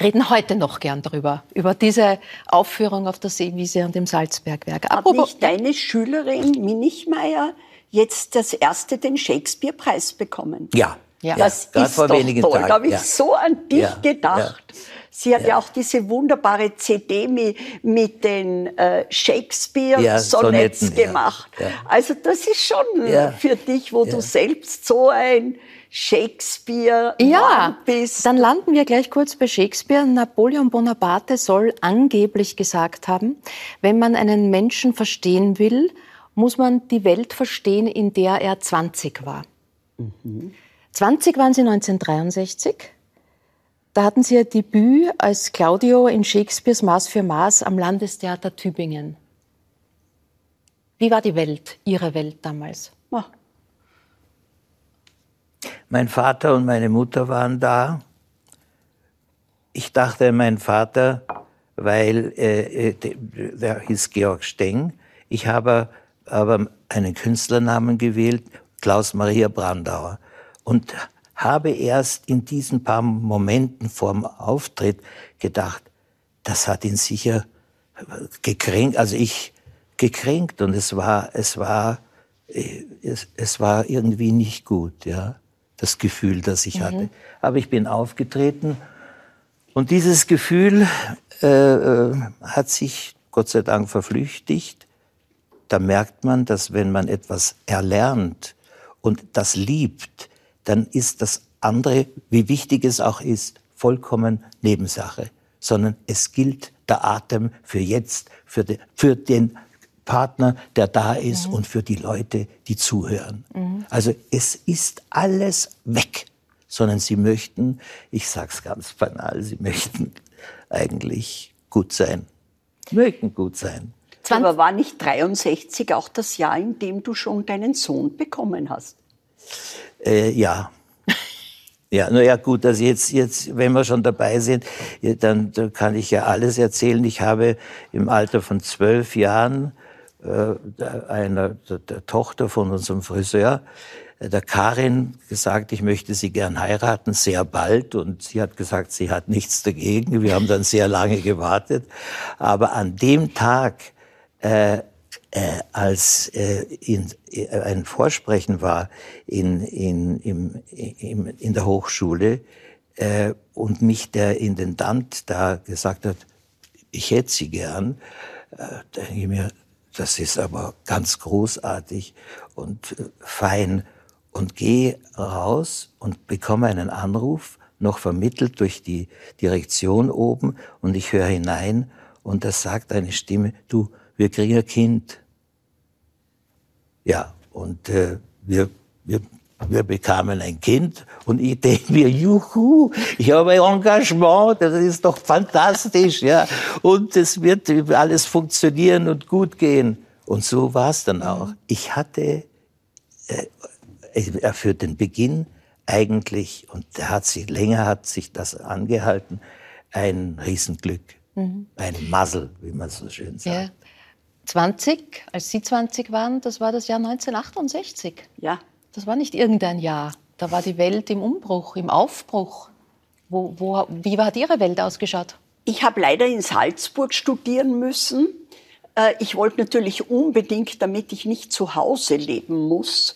Speaker 1: reden heute noch gern darüber, über diese Aufführung auf der Seewiese und im Salzbergwerk.
Speaker 2: Hat nicht deine Schülerin Minichmeier jetzt das erste den Shakespeare-Preis bekommen?
Speaker 3: Ja.
Speaker 2: Ja. Das ja, ist vor doch wenigen toll. Tagen. Da habe ich ja. so an dich ja. gedacht. Sie hat ja. auch diese wunderbare CD mit, mit den äh, Shakespeare-Sonnets gemacht. Also das ist schon für dich, wo du selbst so ein Shakespeare
Speaker 1: ja, bist. Dann landen wir gleich kurz bei Shakespeare. Napoleon Bonaparte soll angeblich gesagt haben, wenn man einen Menschen verstehen will, muss man die Welt verstehen, in der er 20 war. Mhm. 20 waren sie 1963. Da hatten sie ihr Debüt als Claudio in Shakespeares Maß für Maß am Landestheater Tübingen. Wie war die Welt, Ihre Welt damals? Oh.
Speaker 3: Mein Vater und meine Mutter waren da. Ich dachte mein Vater, weil äh, äh der hieß Georg Steng. Ich habe aber einen Künstlernamen gewählt, Klaus Maria Brandauer. Und habe erst in diesen paar Momenten vorm Auftritt gedacht, das hat ihn sicher gekränkt, also ich gekränkt und es war, es war, äh, es, es war irgendwie nicht gut, ja das Gefühl, das ich mhm. hatte. Aber ich bin aufgetreten und dieses Gefühl äh, äh, hat sich Gott sei Dank verflüchtigt. Da merkt man, dass wenn man etwas erlernt und das liebt, dann ist das andere, wie wichtig es auch ist, vollkommen Nebensache, sondern es gilt der Atem für jetzt, für, de, für den Partner, der da ist mhm. und für die Leute, die zuhören. Mhm. Also es ist alles weg, sondern sie möchten, ich sag's ganz banal, sie möchten eigentlich gut sein. Möchten gut sein.
Speaker 2: Aber war nicht 63 auch das Jahr, in dem du schon deinen Sohn bekommen hast?
Speaker 3: Äh, ja. Ja, naja, gut, also jetzt, jetzt, wenn wir schon dabei sind, dann, dann kann ich ja alles erzählen. Ich habe im Alter von zwölf Jahren äh, einer der, der Tochter von unserem Friseur, äh, der Karin, gesagt, ich möchte sie gern heiraten, sehr bald. Und sie hat gesagt, sie hat nichts dagegen. Wir haben dann sehr lange gewartet. Aber an dem Tag, äh, äh, als äh, in, äh, ein Vorsprechen war in, in, im, im, in der Hochschule äh, und mich der Intendant da gesagt hat, ich hätte sie gern, äh, denke ich mir, das ist aber ganz großartig und äh, fein. Und gehe raus und bekomme einen Anruf, noch vermittelt durch die Direktion oben, und ich höre hinein, und da sagt eine Stimme, du, wir kriegen ein Kind. Ja, und äh, wir, wir wir bekamen ein Kind und ich denke mir, juhu, ich habe Engagement, das ist doch fantastisch, ja. Und es wird alles funktionieren und gut gehen. Und so war es dann auch. Ich hatte äh, für den Beginn eigentlich, und hat sich, länger hat sich das angehalten, ein Riesenglück. Mhm. Ein Muzzle, wie man so schön sagt. Ja.
Speaker 1: 20, als Sie 20 waren, das war das Jahr 1968.
Speaker 2: Ja.
Speaker 1: Das war nicht irgendein Jahr. Da war die Welt im Umbruch, im Aufbruch. Wo, wo, wie hat Ihre Welt ausgeschaut?
Speaker 2: Ich habe leider in Salzburg studieren müssen. Äh, ich wollte natürlich unbedingt, damit ich nicht zu Hause leben muss,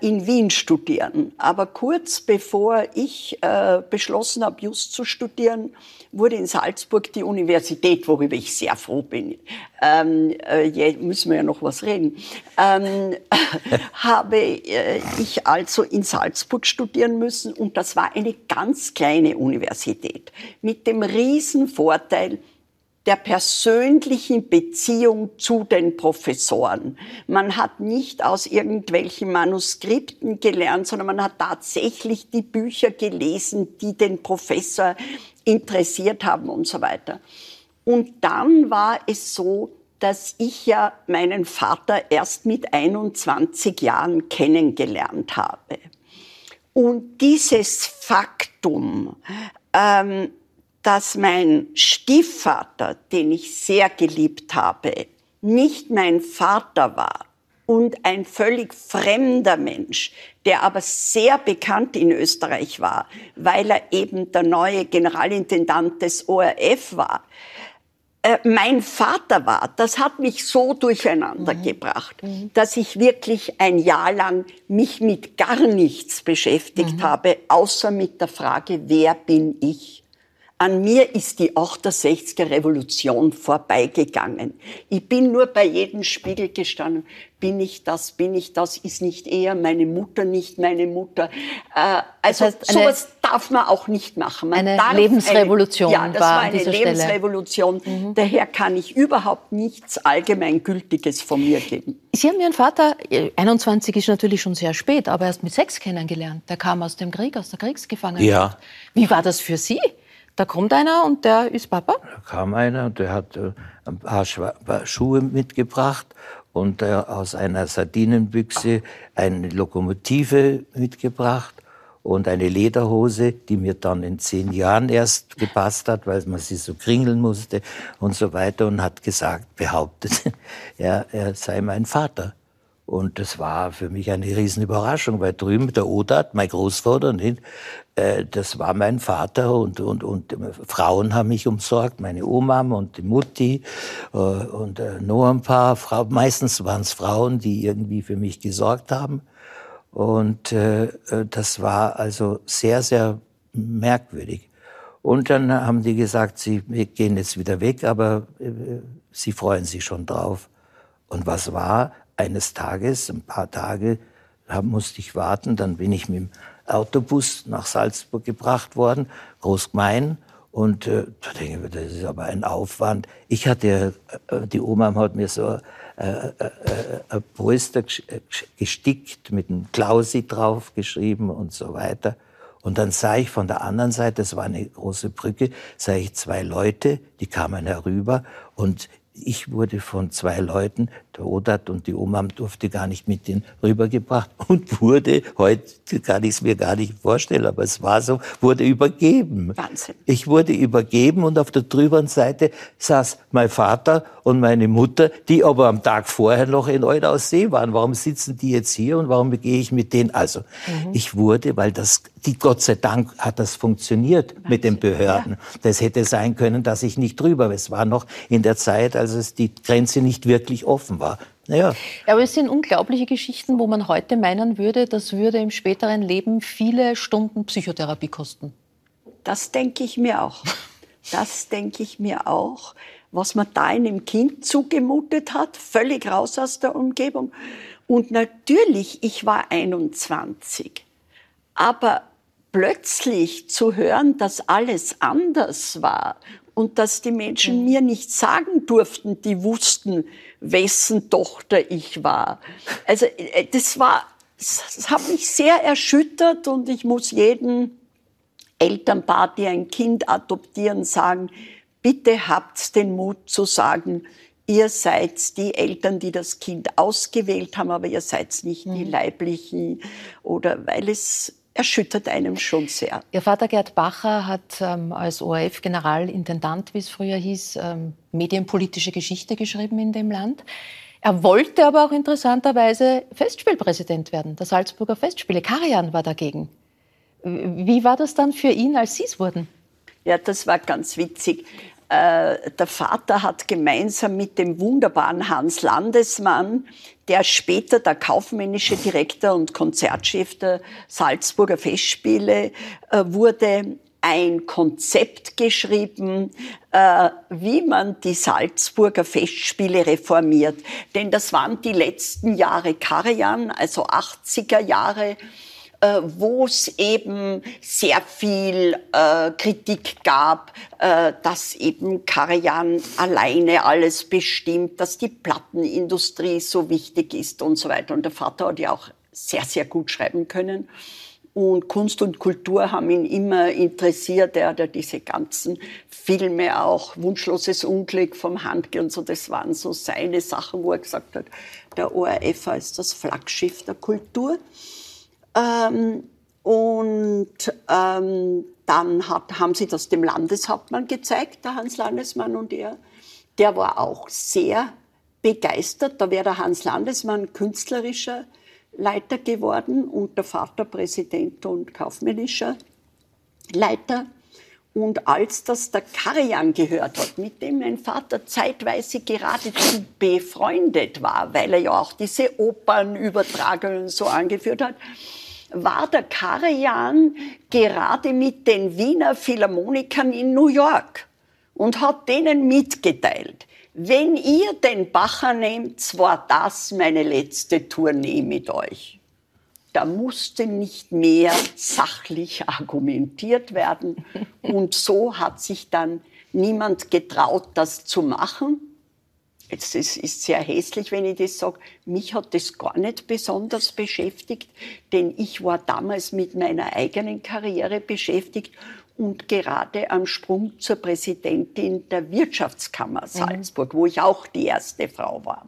Speaker 2: in Wien studieren. Aber kurz bevor ich äh, beschlossen habe, Just zu studieren, wurde in Salzburg die Universität, worüber ich sehr froh bin, ähm, äh, müssen wir ja noch was reden, ähm, *laughs* habe äh, ich also in Salzburg studieren müssen und das war eine ganz kleine Universität mit dem riesen Vorteil, der persönlichen Beziehung zu den Professoren. Man hat nicht aus irgendwelchen Manuskripten gelernt, sondern man hat tatsächlich die Bücher gelesen, die den Professor interessiert haben und so weiter. Und dann war es so, dass ich ja meinen Vater erst mit 21 Jahren kennengelernt habe. Und dieses Faktum, ähm, dass mein Stiefvater, den ich sehr geliebt habe, nicht mein Vater war und ein völlig fremder Mensch, der aber sehr bekannt in Österreich war, weil er eben der neue Generalintendant des ORF war, äh, mein Vater war, das hat mich so durcheinander mhm. gebracht, mhm. dass ich wirklich ein Jahr lang mich mit gar nichts beschäftigt mhm. habe, außer mit der Frage, wer bin ich? An mir ist die 68er Revolution vorbeigegangen. Ich bin nur bei jedem Spiegel gestanden. Bin ich das? Bin ich das? Ist nicht eher meine Mutter nicht meine Mutter? Äh, also das heißt sowas darf man auch nicht machen. Man
Speaker 1: eine Lebensrevolution
Speaker 2: eine, ja, das war, war eine Lebensrevolution. Mhm. Daher kann ich überhaupt nichts Allgemeingültiges von mir geben.
Speaker 1: Sie haben Ihren Vater, 21 ist natürlich schon sehr spät, aber erst mit sechs kennengelernt. Der kam aus dem Krieg, aus der Kriegsgefangenschaft.
Speaker 3: Ja.
Speaker 1: Wie war das für Sie? Da kommt einer und der ist Papa?
Speaker 3: Da kam einer und der hat äh, ein paar, paar Schuhe mitgebracht und äh, aus einer Sardinenbüchse eine Lokomotive mitgebracht und eine Lederhose, die mir dann in zehn Jahren erst gepasst hat, weil man sie so kringeln musste und so weiter und hat gesagt, behauptet, *laughs* er, er sei mein Vater. Und das war für mich eine Riesenüberraschung, weil drüben der Odat, mein Großvater, nicht, äh, das war mein Vater und, und, und Frauen haben mich umsorgt, meine Oma und die Mutti äh, und äh, noch ein paar Frauen. Meistens waren es Frauen, die irgendwie für mich gesorgt haben. Und äh, äh, das war also sehr, sehr merkwürdig. Und dann haben die gesagt, sie gehen jetzt wieder weg, aber äh, sie freuen sich schon drauf. Und was war? Eines Tages, ein paar Tage, musste ich warten. Dann bin ich mit dem Autobus nach Salzburg gebracht worden, Großgemein. Und äh, da denke ich, das ist aber ein Aufwand. Ich hatte, äh, die Oma hat mir so äh, äh, äh ein Polster äh, gestickt mit einem Klausi drauf geschrieben und so weiter. Und dann sah ich von der anderen Seite, das war eine große Brücke, sah ich zwei Leute, die kamen herüber und ich wurde von zwei Leuten, der Odat und die Oma durfte gar nicht mit denen rübergebracht *laughs* und wurde, heute kann ich es mir gar nicht vorstellen, aber es war so, wurde übergeben.
Speaker 2: Wahnsinn.
Speaker 3: Ich wurde übergeben und auf der drüberen Seite saß mein Vater und meine Mutter, die aber am Tag vorher noch in Eudaussee waren. Warum sitzen die jetzt hier und warum gehe ich mit denen? Also, mhm. ich wurde, weil das, die Gott sei Dank hat das funktioniert Wahnsinn. mit den Behörden. Ja. Das hätte sein können, dass ich nicht drüber. Es war noch in der Zeit, als es die Grenze nicht wirklich offen war.
Speaker 1: Ja. Aber es sind unglaubliche Geschichten, wo man heute meinen würde, das würde im späteren Leben viele Stunden Psychotherapie kosten.
Speaker 2: Das denke ich mir auch. Das denke ich mir auch, was man da einem Kind zugemutet hat, völlig raus aus der Umgebung. Und natürlich, ich war 21. Aber plötzlich zu hören, dass alles anders war und dass die Menschen mhm. mir nicht sagen durften, die wussten, wessen Tochter ich war. Also äh, das war, das hat mich sehr erschüttert und ich muss jedem Elternpaar, die ein Kind adoptieren, sagen, bitte habt den Mut zu sagen, ihr seid die Eltern, die das Kind ausgewählt haben, aber ihr seid nicht die mhm. leiblichen oder weil es erschüttert einem schon sehr.
Speaker 1: Ihr Vater Gerd Bacher hat ähm, als ORF-Generalintendant, wie es früher hieß, ähm, medienpolitische Geschichte geschrieben in dem Land. Er wollte aber auch interessanterweise Festspielpräsident werden, der Salzburger Festspiele. Karian war dagegen. Wie war das dann für ihn, als Sie es wurden?
Speaker 2: Ja, das war ganz witzig. Äh, der Vater hat gemeinsam mit dem wunderbaren Hans Landesmann, der später der kaufmännische Direktor und Konzertchef der Salzburger Festspiele äh, wurde, ein Konzept geschrieben, äh, wie man die Salzburger Festspiele reformiert. Denn das waren die letzten Jahre Karajan, also 80er Jahre äh, wo es eben sehr viel äh, Kritik gab, äh, dass eben Karajan alleine alles bestimmt, dass die Plattenindustrie so wichtig ist und so weiter. Und der Vater hat ja auch sehr, sehr gut schreiben können. Und Kunst und Kultur haben ihn immer interessiert. Er hat ja diese ganzen Filme auch, Wunschloses Unglück vom Handke und so, das waren so seine Sachen, wo er gesagt hat, der ORF ist das Flaggschiff der Kultur. Ähm, und ähm, dann hat, haben sie das dem Landeshauptmann gezeigt, der Hans Landesmann und er. Der war auch sehr begeistert. Da wäre der Hans Landesmann künstlerischer Leiter geworden und der Vater Präsident und kaufmännischer Leiter. Und als das der Karajan gehört hat, mit dem mein Vater zeitweise geradezu befreundet war, weil er ja auch diese Opernübertragungen so angeführt hat, war der Karajan gerade mit den Wiener Philharmonikern in New York und hat denen mitgeteilt, wenn ihr den Bacher nehmt, war das meine letzte Tournee mit euch. Da musste nicht mehr sachlich argumentiert werden. *laughs* Und so hat sich dann niemand getraut, das zu machen. Jetzt ist es sehr hässlich, wenn ich das sage. Mich hat das gar nicht besonders beschäftigt, denn ich war damals mit meiner eigenen Karriere beschäftigt und gerade am Sprung zur Präsidentin der Wirtschaftskammer mhm. Salzburg, mhm. wo ich auch die erste Frau war.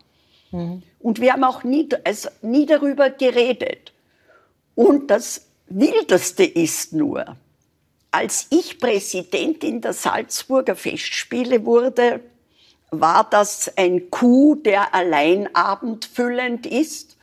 Speaker 2: Mhm. Und wir haben auch nie, also nie darüber geredet. Und das Wildeste ist nur, als ich Präsidentin der Salzburger Festspiele wurde, war das ein Coup, der allein abendfüllend ist.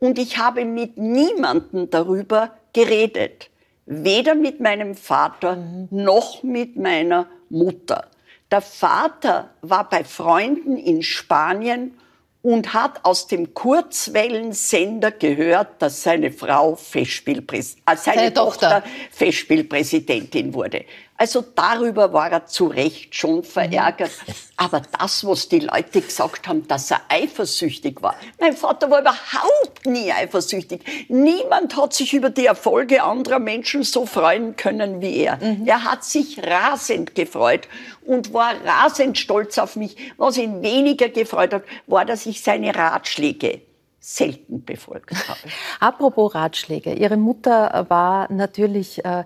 Speaker 2: Und ich habe mit niemandem darüber geredet weder mit meinem Vater noch mit meiner Mutter. Der Vater war bei Freunden in Spanien und hat aus dem Kurzwellensender gehört, dass seine Frau Festspielpräs äh, seine, seine Tochter. Tochter Festspielpräsidentin wurde. Also darüber war er zu Recht schon verärgert. Aber das, was die Leute gesagt haben, dass er eifersüchtig war. Mein Vater war überhaupt nie eifersüchtig. Niemand hat sich über die Erfolge anderer Menschen so freuen können wie er. Mhm. Er hat sich rasend gefreut und war rasend stolz auf mich. Was ihn weniger gefreut hat, war, dass ich seine Ratschläge selten befolgt habe. *laughs*
Speaker 1: Apropos Ratschläge. Ihre Mutter war natürlich äh,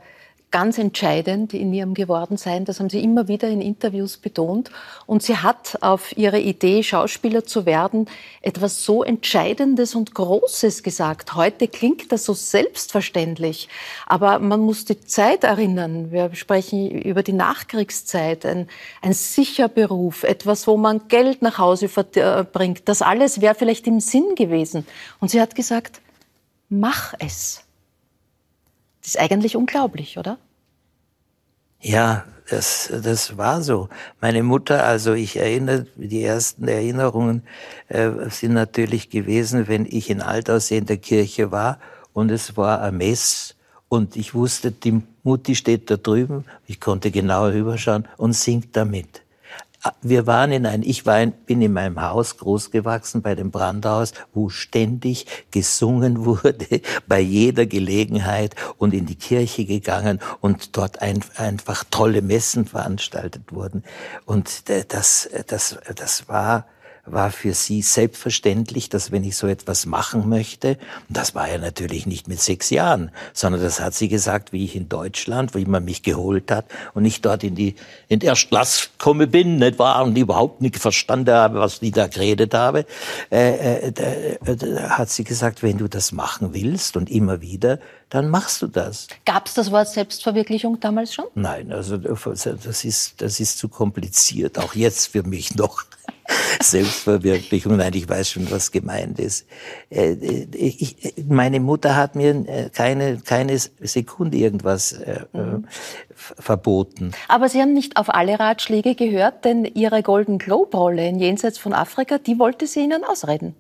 Speaker 1: ganz entscheidend in ihrem Gewordensein. Das haben Sie immer wieder in Interviews betont. Und sie hat auf ihre Idee, Schauspieler zu werden, etwas so Entscheidendes und Großes gesagt. Heute klingt das so selbstverständlich. Aber man muss die Zeit erinnern. Wir sprechen über die Nachkriegszeit. Ein, ein sicher Beruf, etwas, wo man Geld nach Hause bringt. Das alles wäre vielleicht im Sinn gewesen. Und sie hat gesagt, mach es. Das ist eigentlich unglaublich, oder?
Speaker 3: Ja, das, das war so. Meine Mutter, also ich erinnere, die ersten Erinnerungen äh, sind natürlich gewesen, wenn ich in Altaussee in der Kirche war und es war ein Mess und ich wusste, die Mutti steht da drüben, ich konnte genau rüberschauen und singt damit wir waren in ein, ich war in, bin in meinem Haus großgewachsen bei dem Brandhaus, wo ständig gesungen *laughs* wurde, bei jeder Gelegenheit und in die Kirche gegangen und dort ein, einfach tolle Messen veranstaltet wurden. Und das, das, das war, war für sie selbstverständlich, dass wenn ich so etwas machen möchte, und das war ja natürlich nicht mit sechs Jahren, sondern das hat sie gesagt, wie ich in Deutschland, wie man mich geholt hat und ich dort in die, in der Klasse komme bin, nicht wahr, und überhaupt nicht verstanden habe, was die da geredet habe, äh, äh, äh, hat sie gesagt, wenn du das machen willst und immer wieder, dann machst du das.
Speaker 1: Gab es das Wort Selbstverwirklichung damals schon?
Speaker 3: Nein, also das ist, das ist zu kompliziert, auch jetzt für mich noch. Selbstverwirklichung. Nein, ich weiß schon, was gemeint ist. Äh, ich, meine Mutter hat mir äh, keine, keine Sekunde irgendwas äh, mhm. verboten.
Speaker 1: Aber Sie haben nicht auf alle Ratschläge gehört, denn Ihre Golden Globe-Rolle in Jenseits von Afrika, die wollte sie Ihnen ausreden.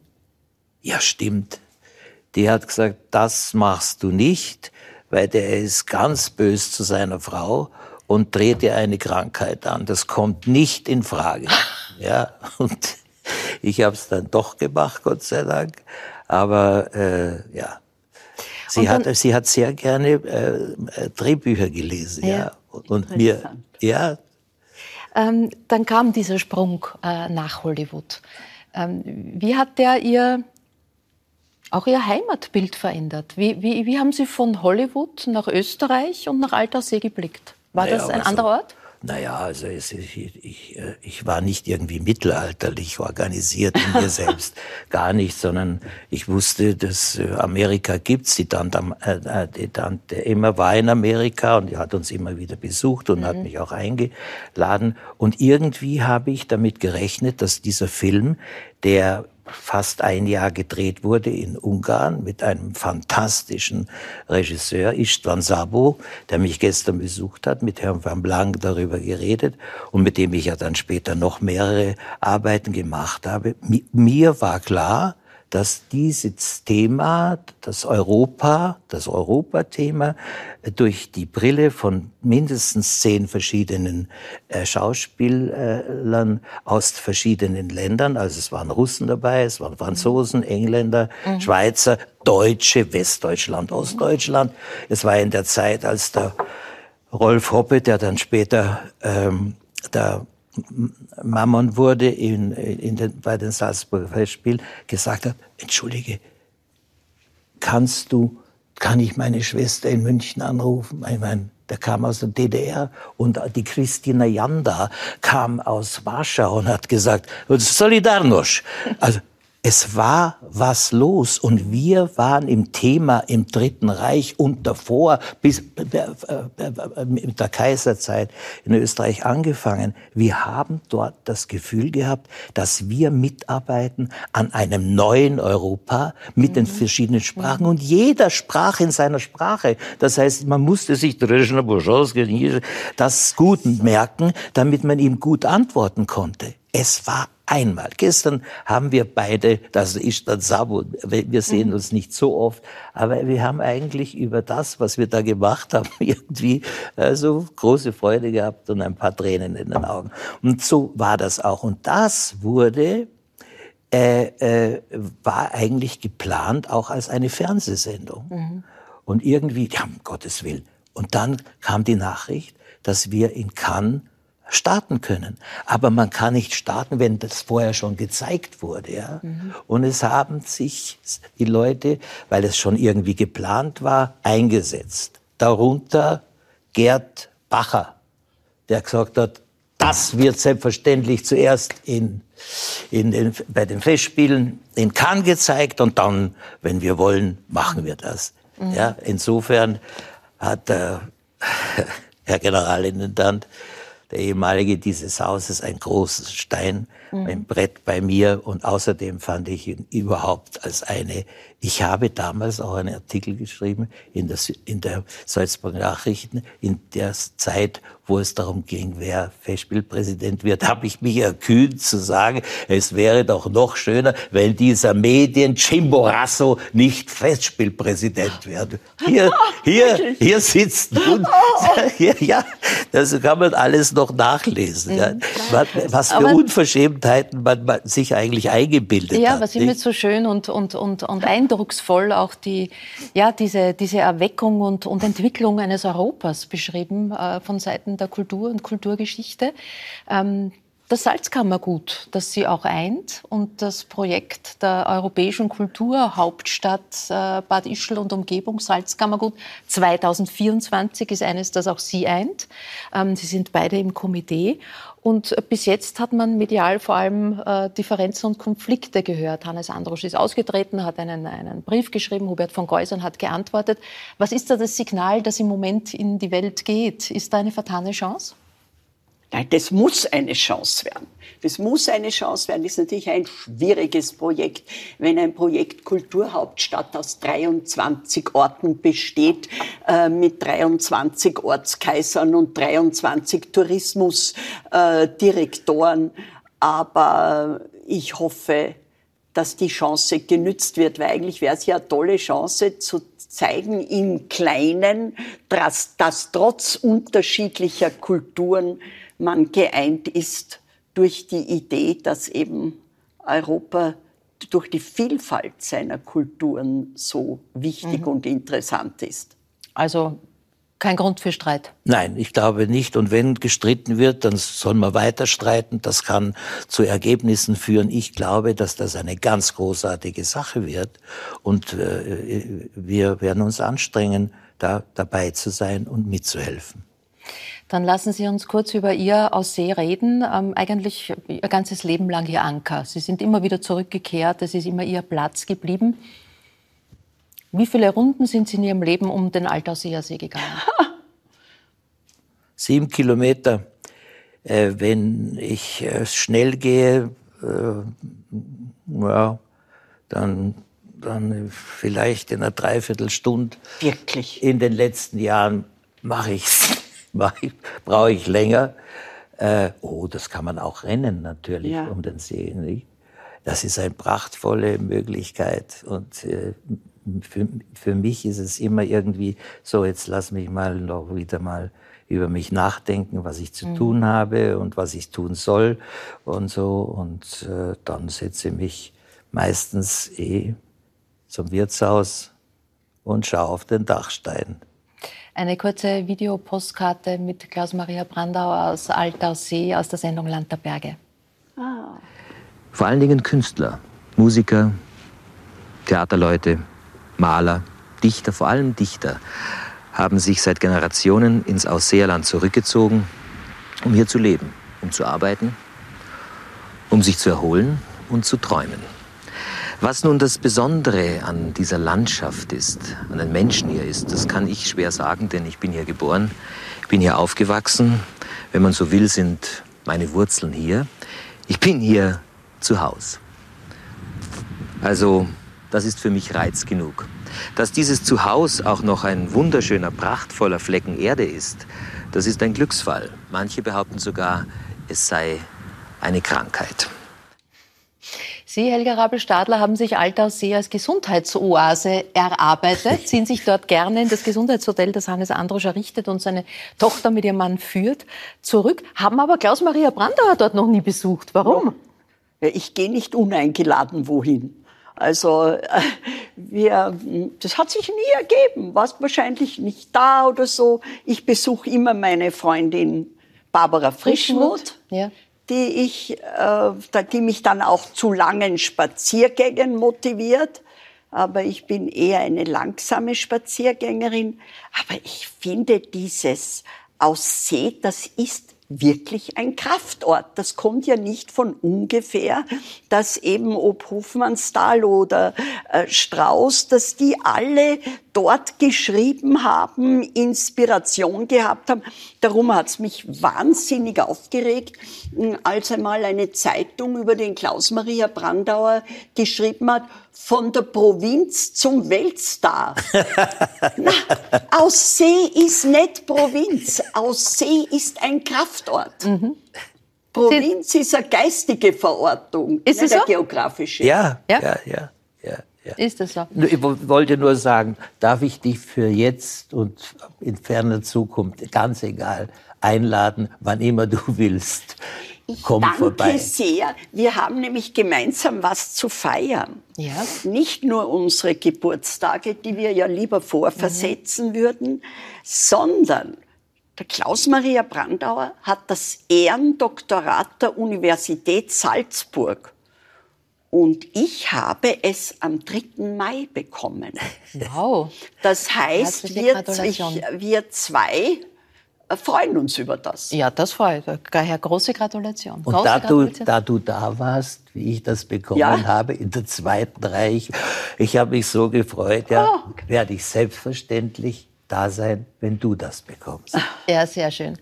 Speaker 3: Ja, stimmt. Die hat gesagt, das machst du nicht, weil der ist ganz bös zu seiner Frau und dreht ihr eine Krankheit an. Das kommt nicht in Frage. *laughs* Ja, und ich habe es dann doch gemacht, Gott sei Dank. Aber äh, ja, sie dann, hat sie hat sehr gerne äh, Drehbücher gelesen, ja, ja. und mir ja.
Speaker 1: Ähm, dann kam dieser Sprung äh, nach Hollywood. Ähm, wie hat der ihr auch Ihr Heimatbild verändert. Wie, wie, wie haben Sie von Hollywood nach Österreich und nach Altersee geblickt? War naja, das ein also, anderer Ort?
Speaker 3: Naja, also es, ich, ich, äh, ich war nicht irgendwie mittelalterlich organisiert in mir *laughs* selbst, gar nicht, sondern ich wusste, dass äh, Amerika gibt's. Die Tante, äh, die Tante Emma war in Amerika und die hat uns immer wieder besucht und mhm. hat mich auch eingeladen. Und irgendwie habe ich damit gerechnet, dass dieser Film, der fast ein Jahr gedreht wurde in Ungarn mit einem fantastischen Regisseur, Istvan Sabo, der mich gestern besucht hat, mit Herrn Van Blanc darüber geredet und mit dem ich ja dann später noch mehrere Arbeiten gemacht habe. Mir war klar, dass dieses Thema, das Europa, das Europathema, durch die Brille von mindestens zehn verschiedenen äh, Schauspielern aus verschiedenen Ländern, also es waren Russen dabei, es waren Franzosen, Engländer, mhm. Schweizer, Deutsche, Westdeutschland, Ostdeutschland. Es war in der Zeit, als der Rolf Hoppe, der dann später ähm, der Mammon wurde in, in den, bei den Salzburger Festspielen, gesagt hat, entschuldige, kannst du, kann ich meine Schwester in München anrufen? Ich meine, der kam aus der DDR und die Christina Janda kam aus Warschau und hat gesagt, Solidarność. Also es war was los und wir waren im Thema im Dritten Reich und davor bis äh, äh, mit der Kaiserzeit in Österreich angefangen. Wir haben dort das Gefühl gehabt, dass wir mitarbeiten an einem neuen Europa mit mhm. den verschiedenen Sprachen mhm. und jeder sprach in seiner Sprache. Das heißt, man musste sich das gut merken, damit man ihm gut antworten konnte. Es war einmal. Gestern haben wir beide, das ist dann Sabo, wir sehen mhm. uns nicht so oft, aber wir haben eigentlich über das, was wir da gemacht haben, *laughs* irgendwie so große Freude gehabt und ein paar Tränen in den Augen. Und so war das auch. Und das wurde äh, äh, war eigentlich geplant auch als eine Fernsehsendung. Mhm. Und irgendwie, ja, um Gottes Willen. Und dann kam die Nachricht, dass wir in Cannes starten können. Aber man kann nicht starten, wenn das vorher schon gezeigt wurde. Ja? Mhm. Und es haben sich die Leute, weil es schon irgendwie geplant war, eingesetzt. Darunter Gerd Bacher, der gesagt hat, das wird selbstverständlich zuerst in, in den, bei den Festspielen in Cannes gezeigt und dann, wenn wir wollen, machen wir das. Mhm. Ja, insofern hat der *laughs* Herr Generalintendant der ehemalige dieses Hauses, ein großes Stein, mhm. ein Brett bei mir. Und außerdem fand ich ihn überhaupt als eine, ich habe damals auch einen Artikel geschrieben in der, in der Salzburger Nachrichten, in der Zeit, wo es darum ging, wer Festspielpräsident wird, habe ich mich erkühnt zu sagen, es wäre doch noch schöner, wenn dieser Medien Chimborazo nicht Festspielpräsident wird. Hier, *laughs* hier, hier sitzt nun, *laughs* *laughs* ja, das kann man alles noch nachlesen. Ja. Mhm. Was für Aber, Unverschämtheiten man, man, sich eigentlich eingebildet
Speaker 1: ja,
Speaker 3: hat.
Speaker 1: Ja, was immer so schön und, und, und, und eindrucksvoll auch die, ja, diese, diese Erweckung und, und Entwicklung eines Europas beschrieben äh, von Seiten der Kultur und Kulturgeschichte. Ähm, das Salzkammergut, das sie auch eint und das Projekt der europäischen Kulturhauptstadt äh, Bad Ischl und Umgebung Salzkammergut 2024 ist eines, das auch sie eint. Ähm, sie sind beide im Komitee und bis jetzt hat man medial vor allem äh, Differenzen und Konflikte gehört. Hannes Androsch ist ausgetreten, hat einen, einen Brief geschrieben, Hubert von Geusern hat geantwortet. Was ist da das Signal, das im Moment in die Welt geht? Ist da eine vertane Chance?
Speaker 2: Nein, das muss eine Chance werden. Das muss eine Chance werden. Das ist natürlich ein schwieriges Projekt, wenn ein Projekt Kulturhauptstadt aus 23 Orten besteht, äh, mit 23 Ortskaisern und 23 Tourismusdirektoren. Äh, Aber ich hoffe, dass die Chance genützt wird, weil eigentlich wäre es ja eine tolle Chance zu zeigen im Kleinen, dass, dass trotz unterschiedlicher Kulturen man geeint ist durch die Idee, dass eben Europa durch die Vielfalt seiner Kulturen so wichtig mhm. und interessant ist.
Speaker 1: Also Kein Grund für Streit.
Speaker 3: Nein, ich glaube nicht. Und wenn gestritten wird, dann soll man weiter streiten. Das kann zu Ergebnissen führen. Ich glaube, dass das eine ganz großartige Sache wird. Und äh, wir werden uns anstrengen, da dabei zu sein und mitzuhelfen.
Speaker 1: Dann lassen Sie uns kurz über Ihr Aussee reden. Ähm, eigentlich Ihr ganzes Leben lang Ihr Anker. Sie sind immer wieder zurückgekehrt. Es ist immer Ihr Platz geblieben. Wie viele Runden sind Sie in Ihrem Leben um den Altauseer See gegangen? *laughs*
Speaker 3: Sieben Kilometer. Äh, wenn ich äh, schnell gehe, äh, ja, dann, dann vielleicht in einer Dreiviertelstunde.
Speaker 2: Wirklich?
Speaker 3: In den letzten Jahren mache ich's, ich, brauche ich länger. Äh, oh, das kann man auch rennen natürlich
Speaker 2: Ja.
Speaker 3: um den See. Nicht? Das ist eine prachtvolle Möglichkeit und äh, für, für mich ist es immer irgendwie so, jetzt lass mich mal noch wieder mal über mich nachdenken, was ich zu tun habe und was ich tun soll und so. Und äh, dann setze ich mich meistens eh zum Wirtshaus und schaue auf den Dachstein.
Speaker 1: Eine kurze Videopostkarte mit Klaus-Maria Brandauer aus Altaussee aus der Sendung Land der Berge.
Speaker 6: Vor allen Dingen Künstler, Musiker, Theaterleute, Maler, Dichter, vor allem Dichter, haben sich seit Generationen ins Ausseerland zurückgezogen, um hier zu leben, um zu arbeiten, um sich zu erholen und zu träumen. Was nun das Besondere an dieser Landschaft ist, an den Menschen hier ist, das kann ich schwer sagen, denn ich bin hier geboren, bin hier aufgewachsen. Wenn man so will, sind meine Wurzeln hier. Ich bin hier zu Hause. Also, das ist für mich Reiz genug. Dass dieses Zuhause auch noch ein wunderschöner, prachtvoller Flecken Erde ist, das ist ein Glücksfall. Manche behaupten sogar, es sei eine Krankheit.
Speaker 1: Sie, Helga Rabel-Stadler, haben sich Altaussee als Gesundheitsoase erarbeitet, ziehen sich dort gerne in das Gesundheitshotel, das Hannes Androsch errichtet und seine Tochter mit ihrem Mann führt, zurück, haben aber Klaus-Maria Brandauer dort noch nie besucht. Warum?
Speaker 2: Ja, Ich gehe nicht uneingeladen wohin. Also äh, wir, das hat sich nie ergeben, warst wahrscheinlich nicht da oder so. Ich besuche immer meine Freundin Barbara Frischmuth,
Speaker 1: Ja.
Speaker 2: Die, ich, äh, die mich dann auch zu langen Spaziergängen motiviert. Aber ich bin eher eine langsame Spaziergängerin. Aber ich finde dieses Aussee, das ist wirklich ein Kraftort. Das kommt ja nicht von ungefähr, dass eben ob Hofmannsthal oder äh, Strauß, dass die alle dort geschrieben haben, Inspiration gehabt haben. Darum hat's mich wahnsinnig aufgeregt, mh, als einmal eine Zeitung über den Klaus-Maria Brandauer geschrieben hat, von der Provinz zum Weltstar. *laughs* Na, Aussee ist nicht Provinz. Aussee ist ein Kraftort. Provinz ist eine geistige Verortung,
Speaker 1: Ist
Speaker 2: nicht
Speaker 1: es
Speaker 2: eine
Speaker 1: so?
Speaker 2: geografische.
Speaker 3: Ja,
Speaker 1: Ja?
Speaker 3: ja, ja, ja. Ja.
Speaker 1: Ist das so?
Speaker 3: Nur, Ich wo- wollte nur sagen, darf ich dich für jetzt und in ferner Zukunft, ganz egal, einladen, wann immer du *laughs* willst. Komm
Speaker 2: Danke
Speaker 3: vorbei.
Speaker 2: sehr. Wir haben nämlich gemeinsam was zu feiern.
Speaker 1: Ja.
Speaker 2: Nicht nur unsere Geburtstage, die wir ja lieber vorversetzen würden, sondern der Klaus-Maria Brandauer hat das Ehrendoktorat der Universität Salzburg. Und ich habe es am 3. Mai bekommen.
Speaker 1: Wow.
Speaker 2: Das heißt, wir, ich, wir zwei äh, freuen uns über das.
Speaker 1: Ja, das freut. Daher große Gratulation.
Speaker 3: Und
Speaker 1: große
Speaker 3: da du,
Speaker 1: Gratulation.
Speaker 3: da du da warst, wie ich das bekommen
Speaker 2: Ja.
Speaker 3: habe, in der zweiten Reihe, ich, ich habe mich so gefreut, ja,
Speaker 2: Oh.
Speaker 3: werde ich selbstverständlich da sein, wenn du das bekommst. *laughs*
Speaker 1: Ja, sehr schön.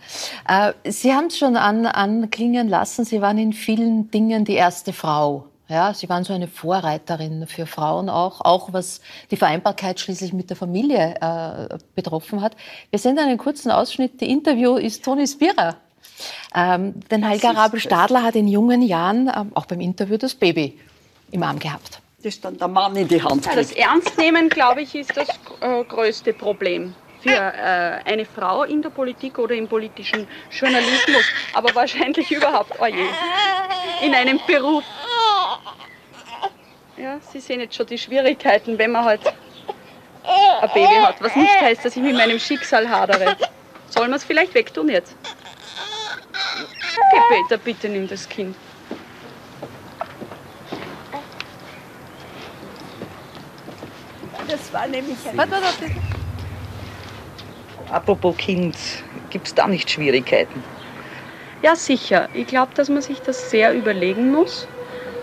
Speaker 1: Äh, Sie haben es schon an, anklingen lassen, Sie waren in vielen Dingen die erste Frau. Ja, Sie waren so eine Vorreiterin für Frauen auch, auch was die Vereinbarkeit schließlich mit der Familie äh, betroffen hat. Wir sehen einen kurzen Ausschnitt. Die Interview ist Toni Spira. Ähm, denn Helga Rabel-Stadler hat in jungen Jahren, ähm, auch beim Interview, das Baby im Arm gehabt.
Speaker 2: Das dann der Mann in die Hand
Speaker 7: Ja, das
Speaker 2: kriegt.
Speaker 7: Ernstnehmen, glaube ich, ist das äh, größte Problem für äh, eine Frau in der Politik oder im politischen Journalismus, aber wahrscheinlich *laughs* überhaupt oh je, in einem Beruf. Ja, Sie sehen jetzt schon die Schwierigkeiten, wenn man halt ein Baby hat, was nicht heißt, dass ich mit meinem Schicksal hadere. Sollen wir es vielleicht wegtun jetzt? Okay, Peter, bitte nimm das Kind.
Speaker 2: Das war nämlich ein
Speaker 1: Warte, warte, warte.
Speaker 8: Apropos Kind, gibt es da nicht Schwierigkeiten?
Speaker 7: Ja, sicher. Ich glaube, dass man sich das sehr überlegen muss.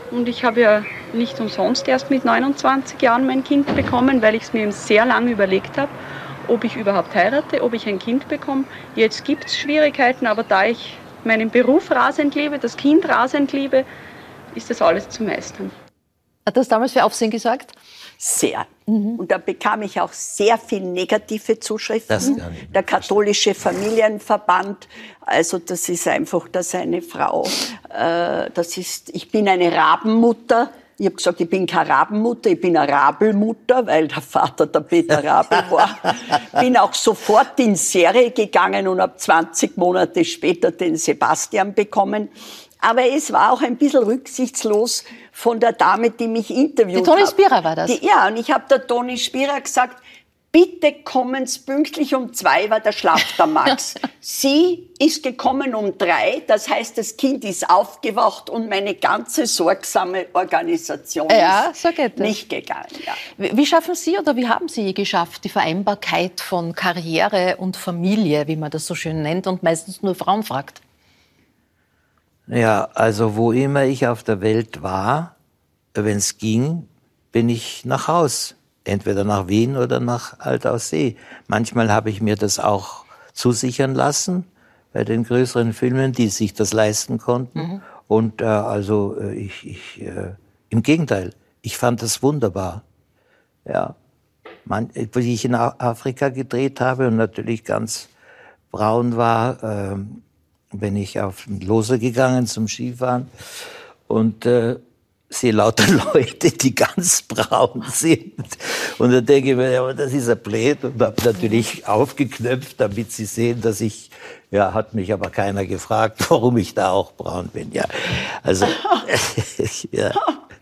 Speaker 7: Und ich habe ja nicht umsonst erst mit 29 Jahren mein Kind bekommen, weil ich es mir eben sehr lange überlegt habe, ob ich überhaupt heirate, ob ich ein Kind bekomme. Jetzt gibt es Schwierigkeiten, aber da ich meinen Beruf rasend liebe, das Kind rasend liebe, ist das alles zu meistern.
Speaker 1: Hat das damals für Aufsehen gesorgt?
Speaker 2: Sehr. Und da bekam ich auch sehr viel negative Zuschriften. Der katholische Familienverband, also das ist einfach, dass eine Frau, äh, das ist, ich bin eine Rabenmutter. Ich habe gesagt, ich bin keine Rabenmutter, ich bin eine Rabelmutter, weil der Vater der Peter Rabel *laughs* war. bin auch sofort in Serie gegangen und habe 20 Monate später den Sebastian bekommen. Aber es war auch ein bisschen rücksichtslos von der Dame, die mich interviewt
Speaker 1: Die Toni
Speaker 2: hat.
Speaker 1: Spierer war das?
Speaker 2: Die, ja, und ich habe der Toni Spierer gesagt, bitte kommen Sie pünktlich um zwei, weil da schlaft der Max. *laughs* Sie ist gekommen um drei, das heißt, das Kind ist aufgewacht und meine ganze sorgsame Organisation
Speaker 1: Ja,
Speaker 2: ist
Speaker 1: so
Speaker 2: nicht gegangen. Ja.
Speaker 1: Wie wie schaffen Sie oder wie haben Sie geschafft, die Vereinbarkeit von Karriere und Familie, wie man das so schön nennt und meistens nur Frauen fragt?
Speaker 3: Ja, also wo immer ich auf der Welt war, wenn es ging, bin ich nach Haus. Entweder nach Wien oder nach Altaussee. Manchmal habe ich mir das auch zusichern lassen bei den größeren Filmen, die sich das leisten konnten. Und äh, also äh, ich, ich äh, im Gegenteil, ich fand das wunderbar. Ja, man, wie ich in Afrika gedreht habe und natürlich ganz braun war, ähm, bin ich auf den Lose gegangen zum Skifahren und äh, sehe lauter *laughs* Leute, die ganz braun sind. Und dann denke ich mir, ja, aber das ist ein Blöd und habe natürlich aufgeknöpft, damit sie sehen, dass ich, ja, hat mich aber keiner gefragt, *laughs* warum ich da auch braun bin. Ja, also, *laughs* ja.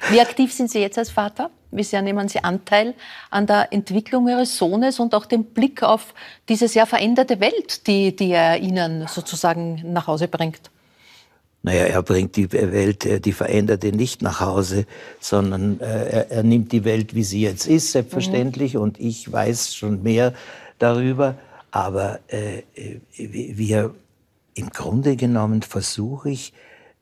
Speaker 1: Wie aktiv sind Sie jetzt als Vater? Wie sehr nehmen Sie Anteil an der Entwicklung Ihres Sohnes und auch den Blick auf diese sehr veränderte Welt, die, die er Ihnen sozusagen nach Hause bringt?
Speaker 3: Naja, er bringt die Welt, äh, die veränderte nicht nach Hause, sondern äh, er, er nimmt die Welt, wie sie jetzt ist, selbstverständlich. Und ich weiß schon mehr darüber. Aber äh, äh, wir, im Grunde genommen versuche ich,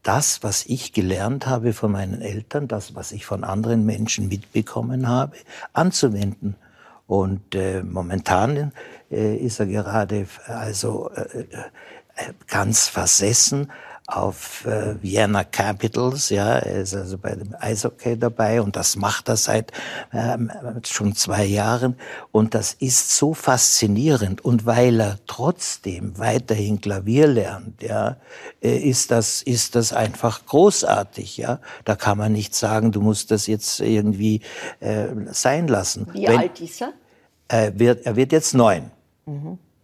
Speaker 3: das, was ich gelernt habe von meinen Eltern, das, was ich von anderen Menschen mitbekommen habe, anzuwenden. Und äh, momentan äh, ist er gerade also äh, äh, ganz versessen auf äh, Vienna Capitals, ja, er ist also bei dem Eishockey dabei und das macht er seit ähm, schon zwei Jahren und das ist so faszinierend und weil er trotzdem weiterhin Klavier lernt, ja, äh, ist das ist das einfach großartig, ja. Da kann man nicht sagen, du musst das jetzt irgendwie äh, sein lassen.
Speaker 2: Wie
Speaker 3: Wenn-
Speaker 2: alt ist er?
Speaker 3: er wird, er wird jetzt neun.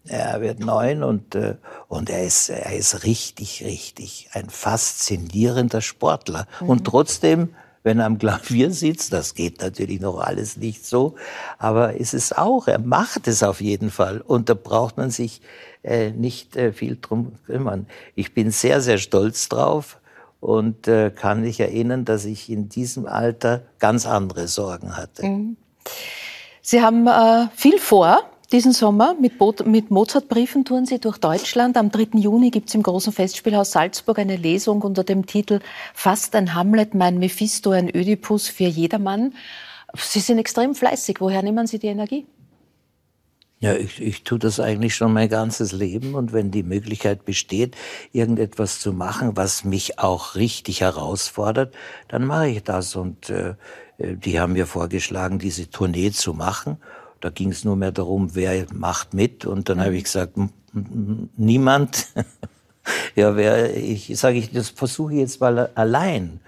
Speaker 3: Er wird neun und, äh, und er, ist, er ist richtig, richtig ein faszinierender Sportler. Und trotzdem, wenn er am Klavier sitzt, das geht natürlich noch alles nicht so, aber es ist auch, er macht es auf jeden Fall. Und da braucht man sich äh, nicht äh, viel drum kümmern. Ich bin sehr, sehr stolz drauf und äh, kann mich erinnern, dass ich in diesem Alter ganz andere Sorgen hatte.
Speaker 1: Sie haben äh, viel vor diesen Sommer. Mit, Bo mit Mozartbriefen touren Sie durch Deutschland. Am 3. Juni gibt es im großen Festspielhaus Salzburg eine Lesung unter dem Titel Fast ein Hamlet, mein Mephisto, ein Ödipus für jedermann. Sie sind extrem fleißig. Woher nehmen Sie die Energie?
Speaker 3: Ja, ich, ich tue das eigentlich schon mein ganzes Leben und wenn die Möglichkeit besteht, irgendetwas zu machen, was mich auch richtig herausfordert, dann mache ich das. Und äh, äh, die haben mir vorgeschlagen, diese Tournee zu machen. Da ging es nur mehr darum, wer macht mit. Und dann habe ich gesagt, "M- m- niemand. *laughs* ja, wer, ich sage ich, das versuche ich jetzt mal allein.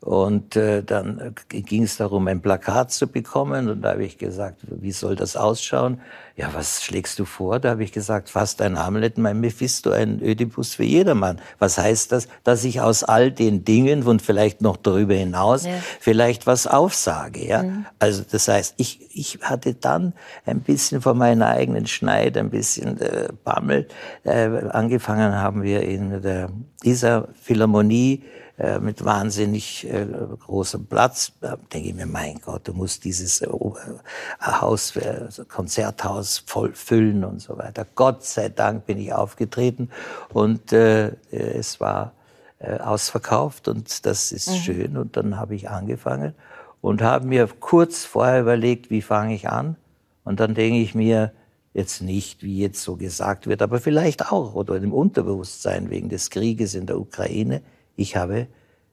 Speaker 3: Und äh, dann ging es darum, ein Plakat zu bekommen. Und da habe ich gesagt, wie soll das ausschauen? Ja, was schlägst du vor? Da habe ich gesagt, fast ein Hamlet, mein Mephisto, ein Ödipus für jedermann. Was heißt das? Dass ich aus all den Dingen und vielleicht noch darüber hinaus ja. vielleicht was aufsage. Ja? Mhm. Also das heißt, ich, ich hatte dann ein bisschen von meiner eigenen Schneid, ein bisschen äh, Bammel. Äh, angefangen haben wir in der Isar Philharmonie äh, mit wahnsinnig äh, großem Platz. Da denke ich mir, mein Gott, du musst dieses äh, Haus, Konzerthaus voll füllen und so weiter. Gott sei Dank bin ich aufgetreten und äh, es war äh, ausverkauft und das ist mhm. schön. Und dann habe ich angefangen und habe mir kurz vorher überlegt, wie fange ich an? Und dann denke ich mir, jetzt nicht, wie jetzt so gesagt wird, aber vielleicht auch oder im Unterbewusstsein wegen des Krieges in der Ukraine, ich habe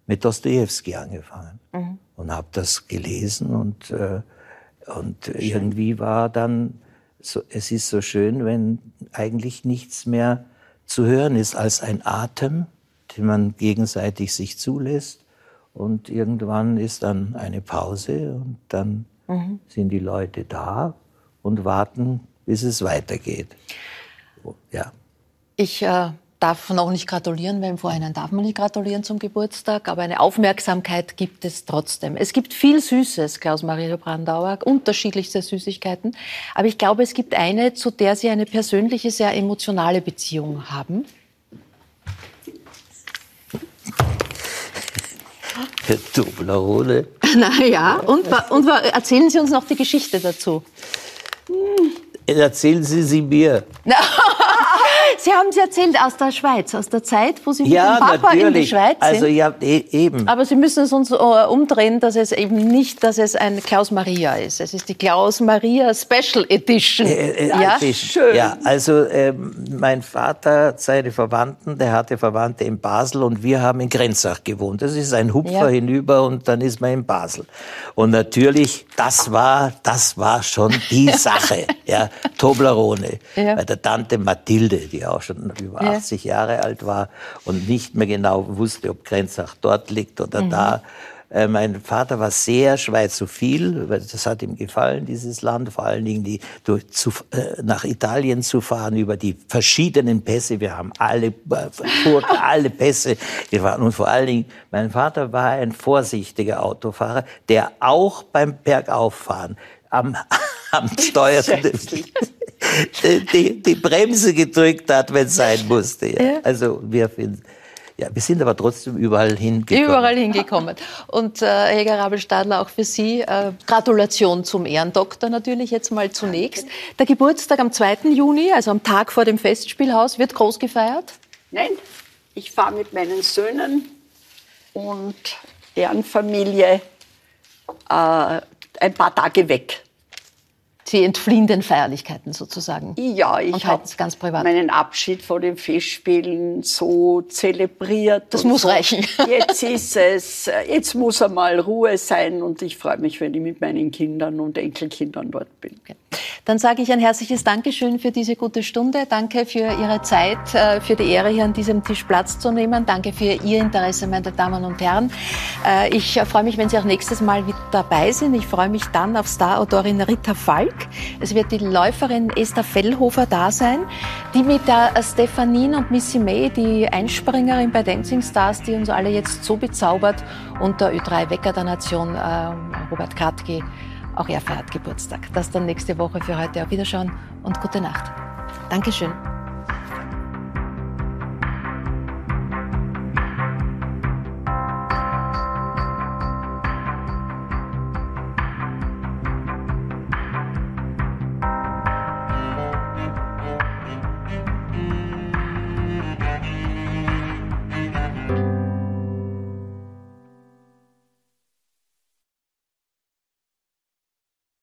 Speaker 3: mit Dostoevsky angefangen mhm. und habe das gelesen und, äh, und irgendwie war dann, so, es ist so schön, wenn eigentlich nichts mehr zu hören ist als ein Atem, den man gegenseitig sich zulässt und irgendwann ist dann eine Pause und dann mhm. sind die Leute da und warten, bis es weitergeht.
Speaker 1: Ja. Ich äh, darf noch nicht gratulieren, weil im Vorhinein darf man nicht gratulieren zum Geburtstag, aber eine Aufmerksamkeit gibt es trotzdem. Es gibt viel Süßes, Klaus-Maria Brandauer, unterschiedlichste Süßigkeiten, aber ich glaube, es gibt eine, zu der Sie eine persönliche, sehr emotionale Beziehung haben.
Speaker 3: Toblerone. *laughs*
Speaker 1: Naja, und, und erzählen Sie uns noch die Geschichte dazu.
Speaker 3: Erzählen Sie sie mir. *laughs*
Speaker 1: Sie haben es erzählt aus der Schweiz, aus der Zeit, wo Sie mit
Speaker 3: ja,
Speaker 1: dem Papa
Speaker 3: natürlich.
Speaker 1: in die Schweiz sind.
Speaker 3: Also ja, e eben.
Speaker 1: Aber Sie müssen es uns äh, umdrehen, dass es eben nicht, dass es ein Klaus Maria ist. Es ist die Klaus Maria Special Edition. Äh,
Speaker 3: äh, ja, schön. Ja, also äh, mein Vater, seine Verwandten, der hatte Verwandte in Basel und wir haben in Grenzach gewohnt. Das ist ein Hupfer ja. hinüber und dann ist man in Basel. Und natürlich, das war, das war schon die *laughs* Sache. ja, Toblerone ja. bei der Tante Mathilde, die auch schon über ja. 80 Jahre alt war und nicht mehr genau wusste, ob Grenzach dort liegt oder mhm. da. Äh, mein Vater war sehr schweizophil, weil das hat ihm gefallen, dieses Land, vor allen Dingen die, durch, zu, äh, nach Italien zu fahren über die verschiedenen Pässe. Wir haben alle, äh, *laughs* alle Pässe gefahren und vor allen Dingen, mein Vater war ein vorsichtiger Autofahrer, der auch beim Bergauffahren am, *laughs* am Steuer die, die, Bremse gedrückt hat, wenn es sein musste. Ja. Ja. Also wir finden. Ja, wir sind aber trotzdem überall hingekommen.
Speaker 1: Überall hingekommen. Und äh, Helga Rabelstadler, auch für Sie äh, Gratulation zum Ehrendoktor natürlich jetzt mal zunächst. Der Geburtstag am 2. Juni, also am Tag vor dem Festspielhaus, wird groß gefeiert?
Speaker 2: Nein, ich fahre mit meinen Söhnen und deren Familie äh, ein paar Tage weg.
Speaker 1: Sie entfliehen den Feierlichkeiten sozusagen.
Speaker 2: Ja, ich habe meinen Abschied vor den Festspielen so zelebriert.
Speaker 1: Das muss
Speaker 2: so.
Speaker 1: reichen. *laughs*
Speaker 2: Jetzt ist es, jetzt muss einmal Ruhe sein und ich freue mich, wenn ich mit meinen Kindern und Enkelkindern dort bin. Okay.
Speaker 1: Dann sage ich ein herzliches Dankeschön für diese gute Stunde. Danke für Ihre Zeit, äh, für die Ehre, hier an diesem Tisch Platz zu nehmen. Danke für Ihr Interesse, meine Damen und Herren. Äh, ich freue mich, wenn Sie auch nächstes Mal wieder dabei sind. Ich freue mich dann auf Starautorin Rita Falk. Es wird die Läuferin Esther Fellhofer da sein, die mit der Stephanine und Missy May, die Einspringerin bei Dancing Stars, die uns alle jetzt so bezaubert, und der Ö3-Wecker der Nation, äh, Robert Kratke, auch er feiert Geburtstag. Das dann nächste Woche für heute. Auf Wiederschauen und gute Nacht. Dankeschön.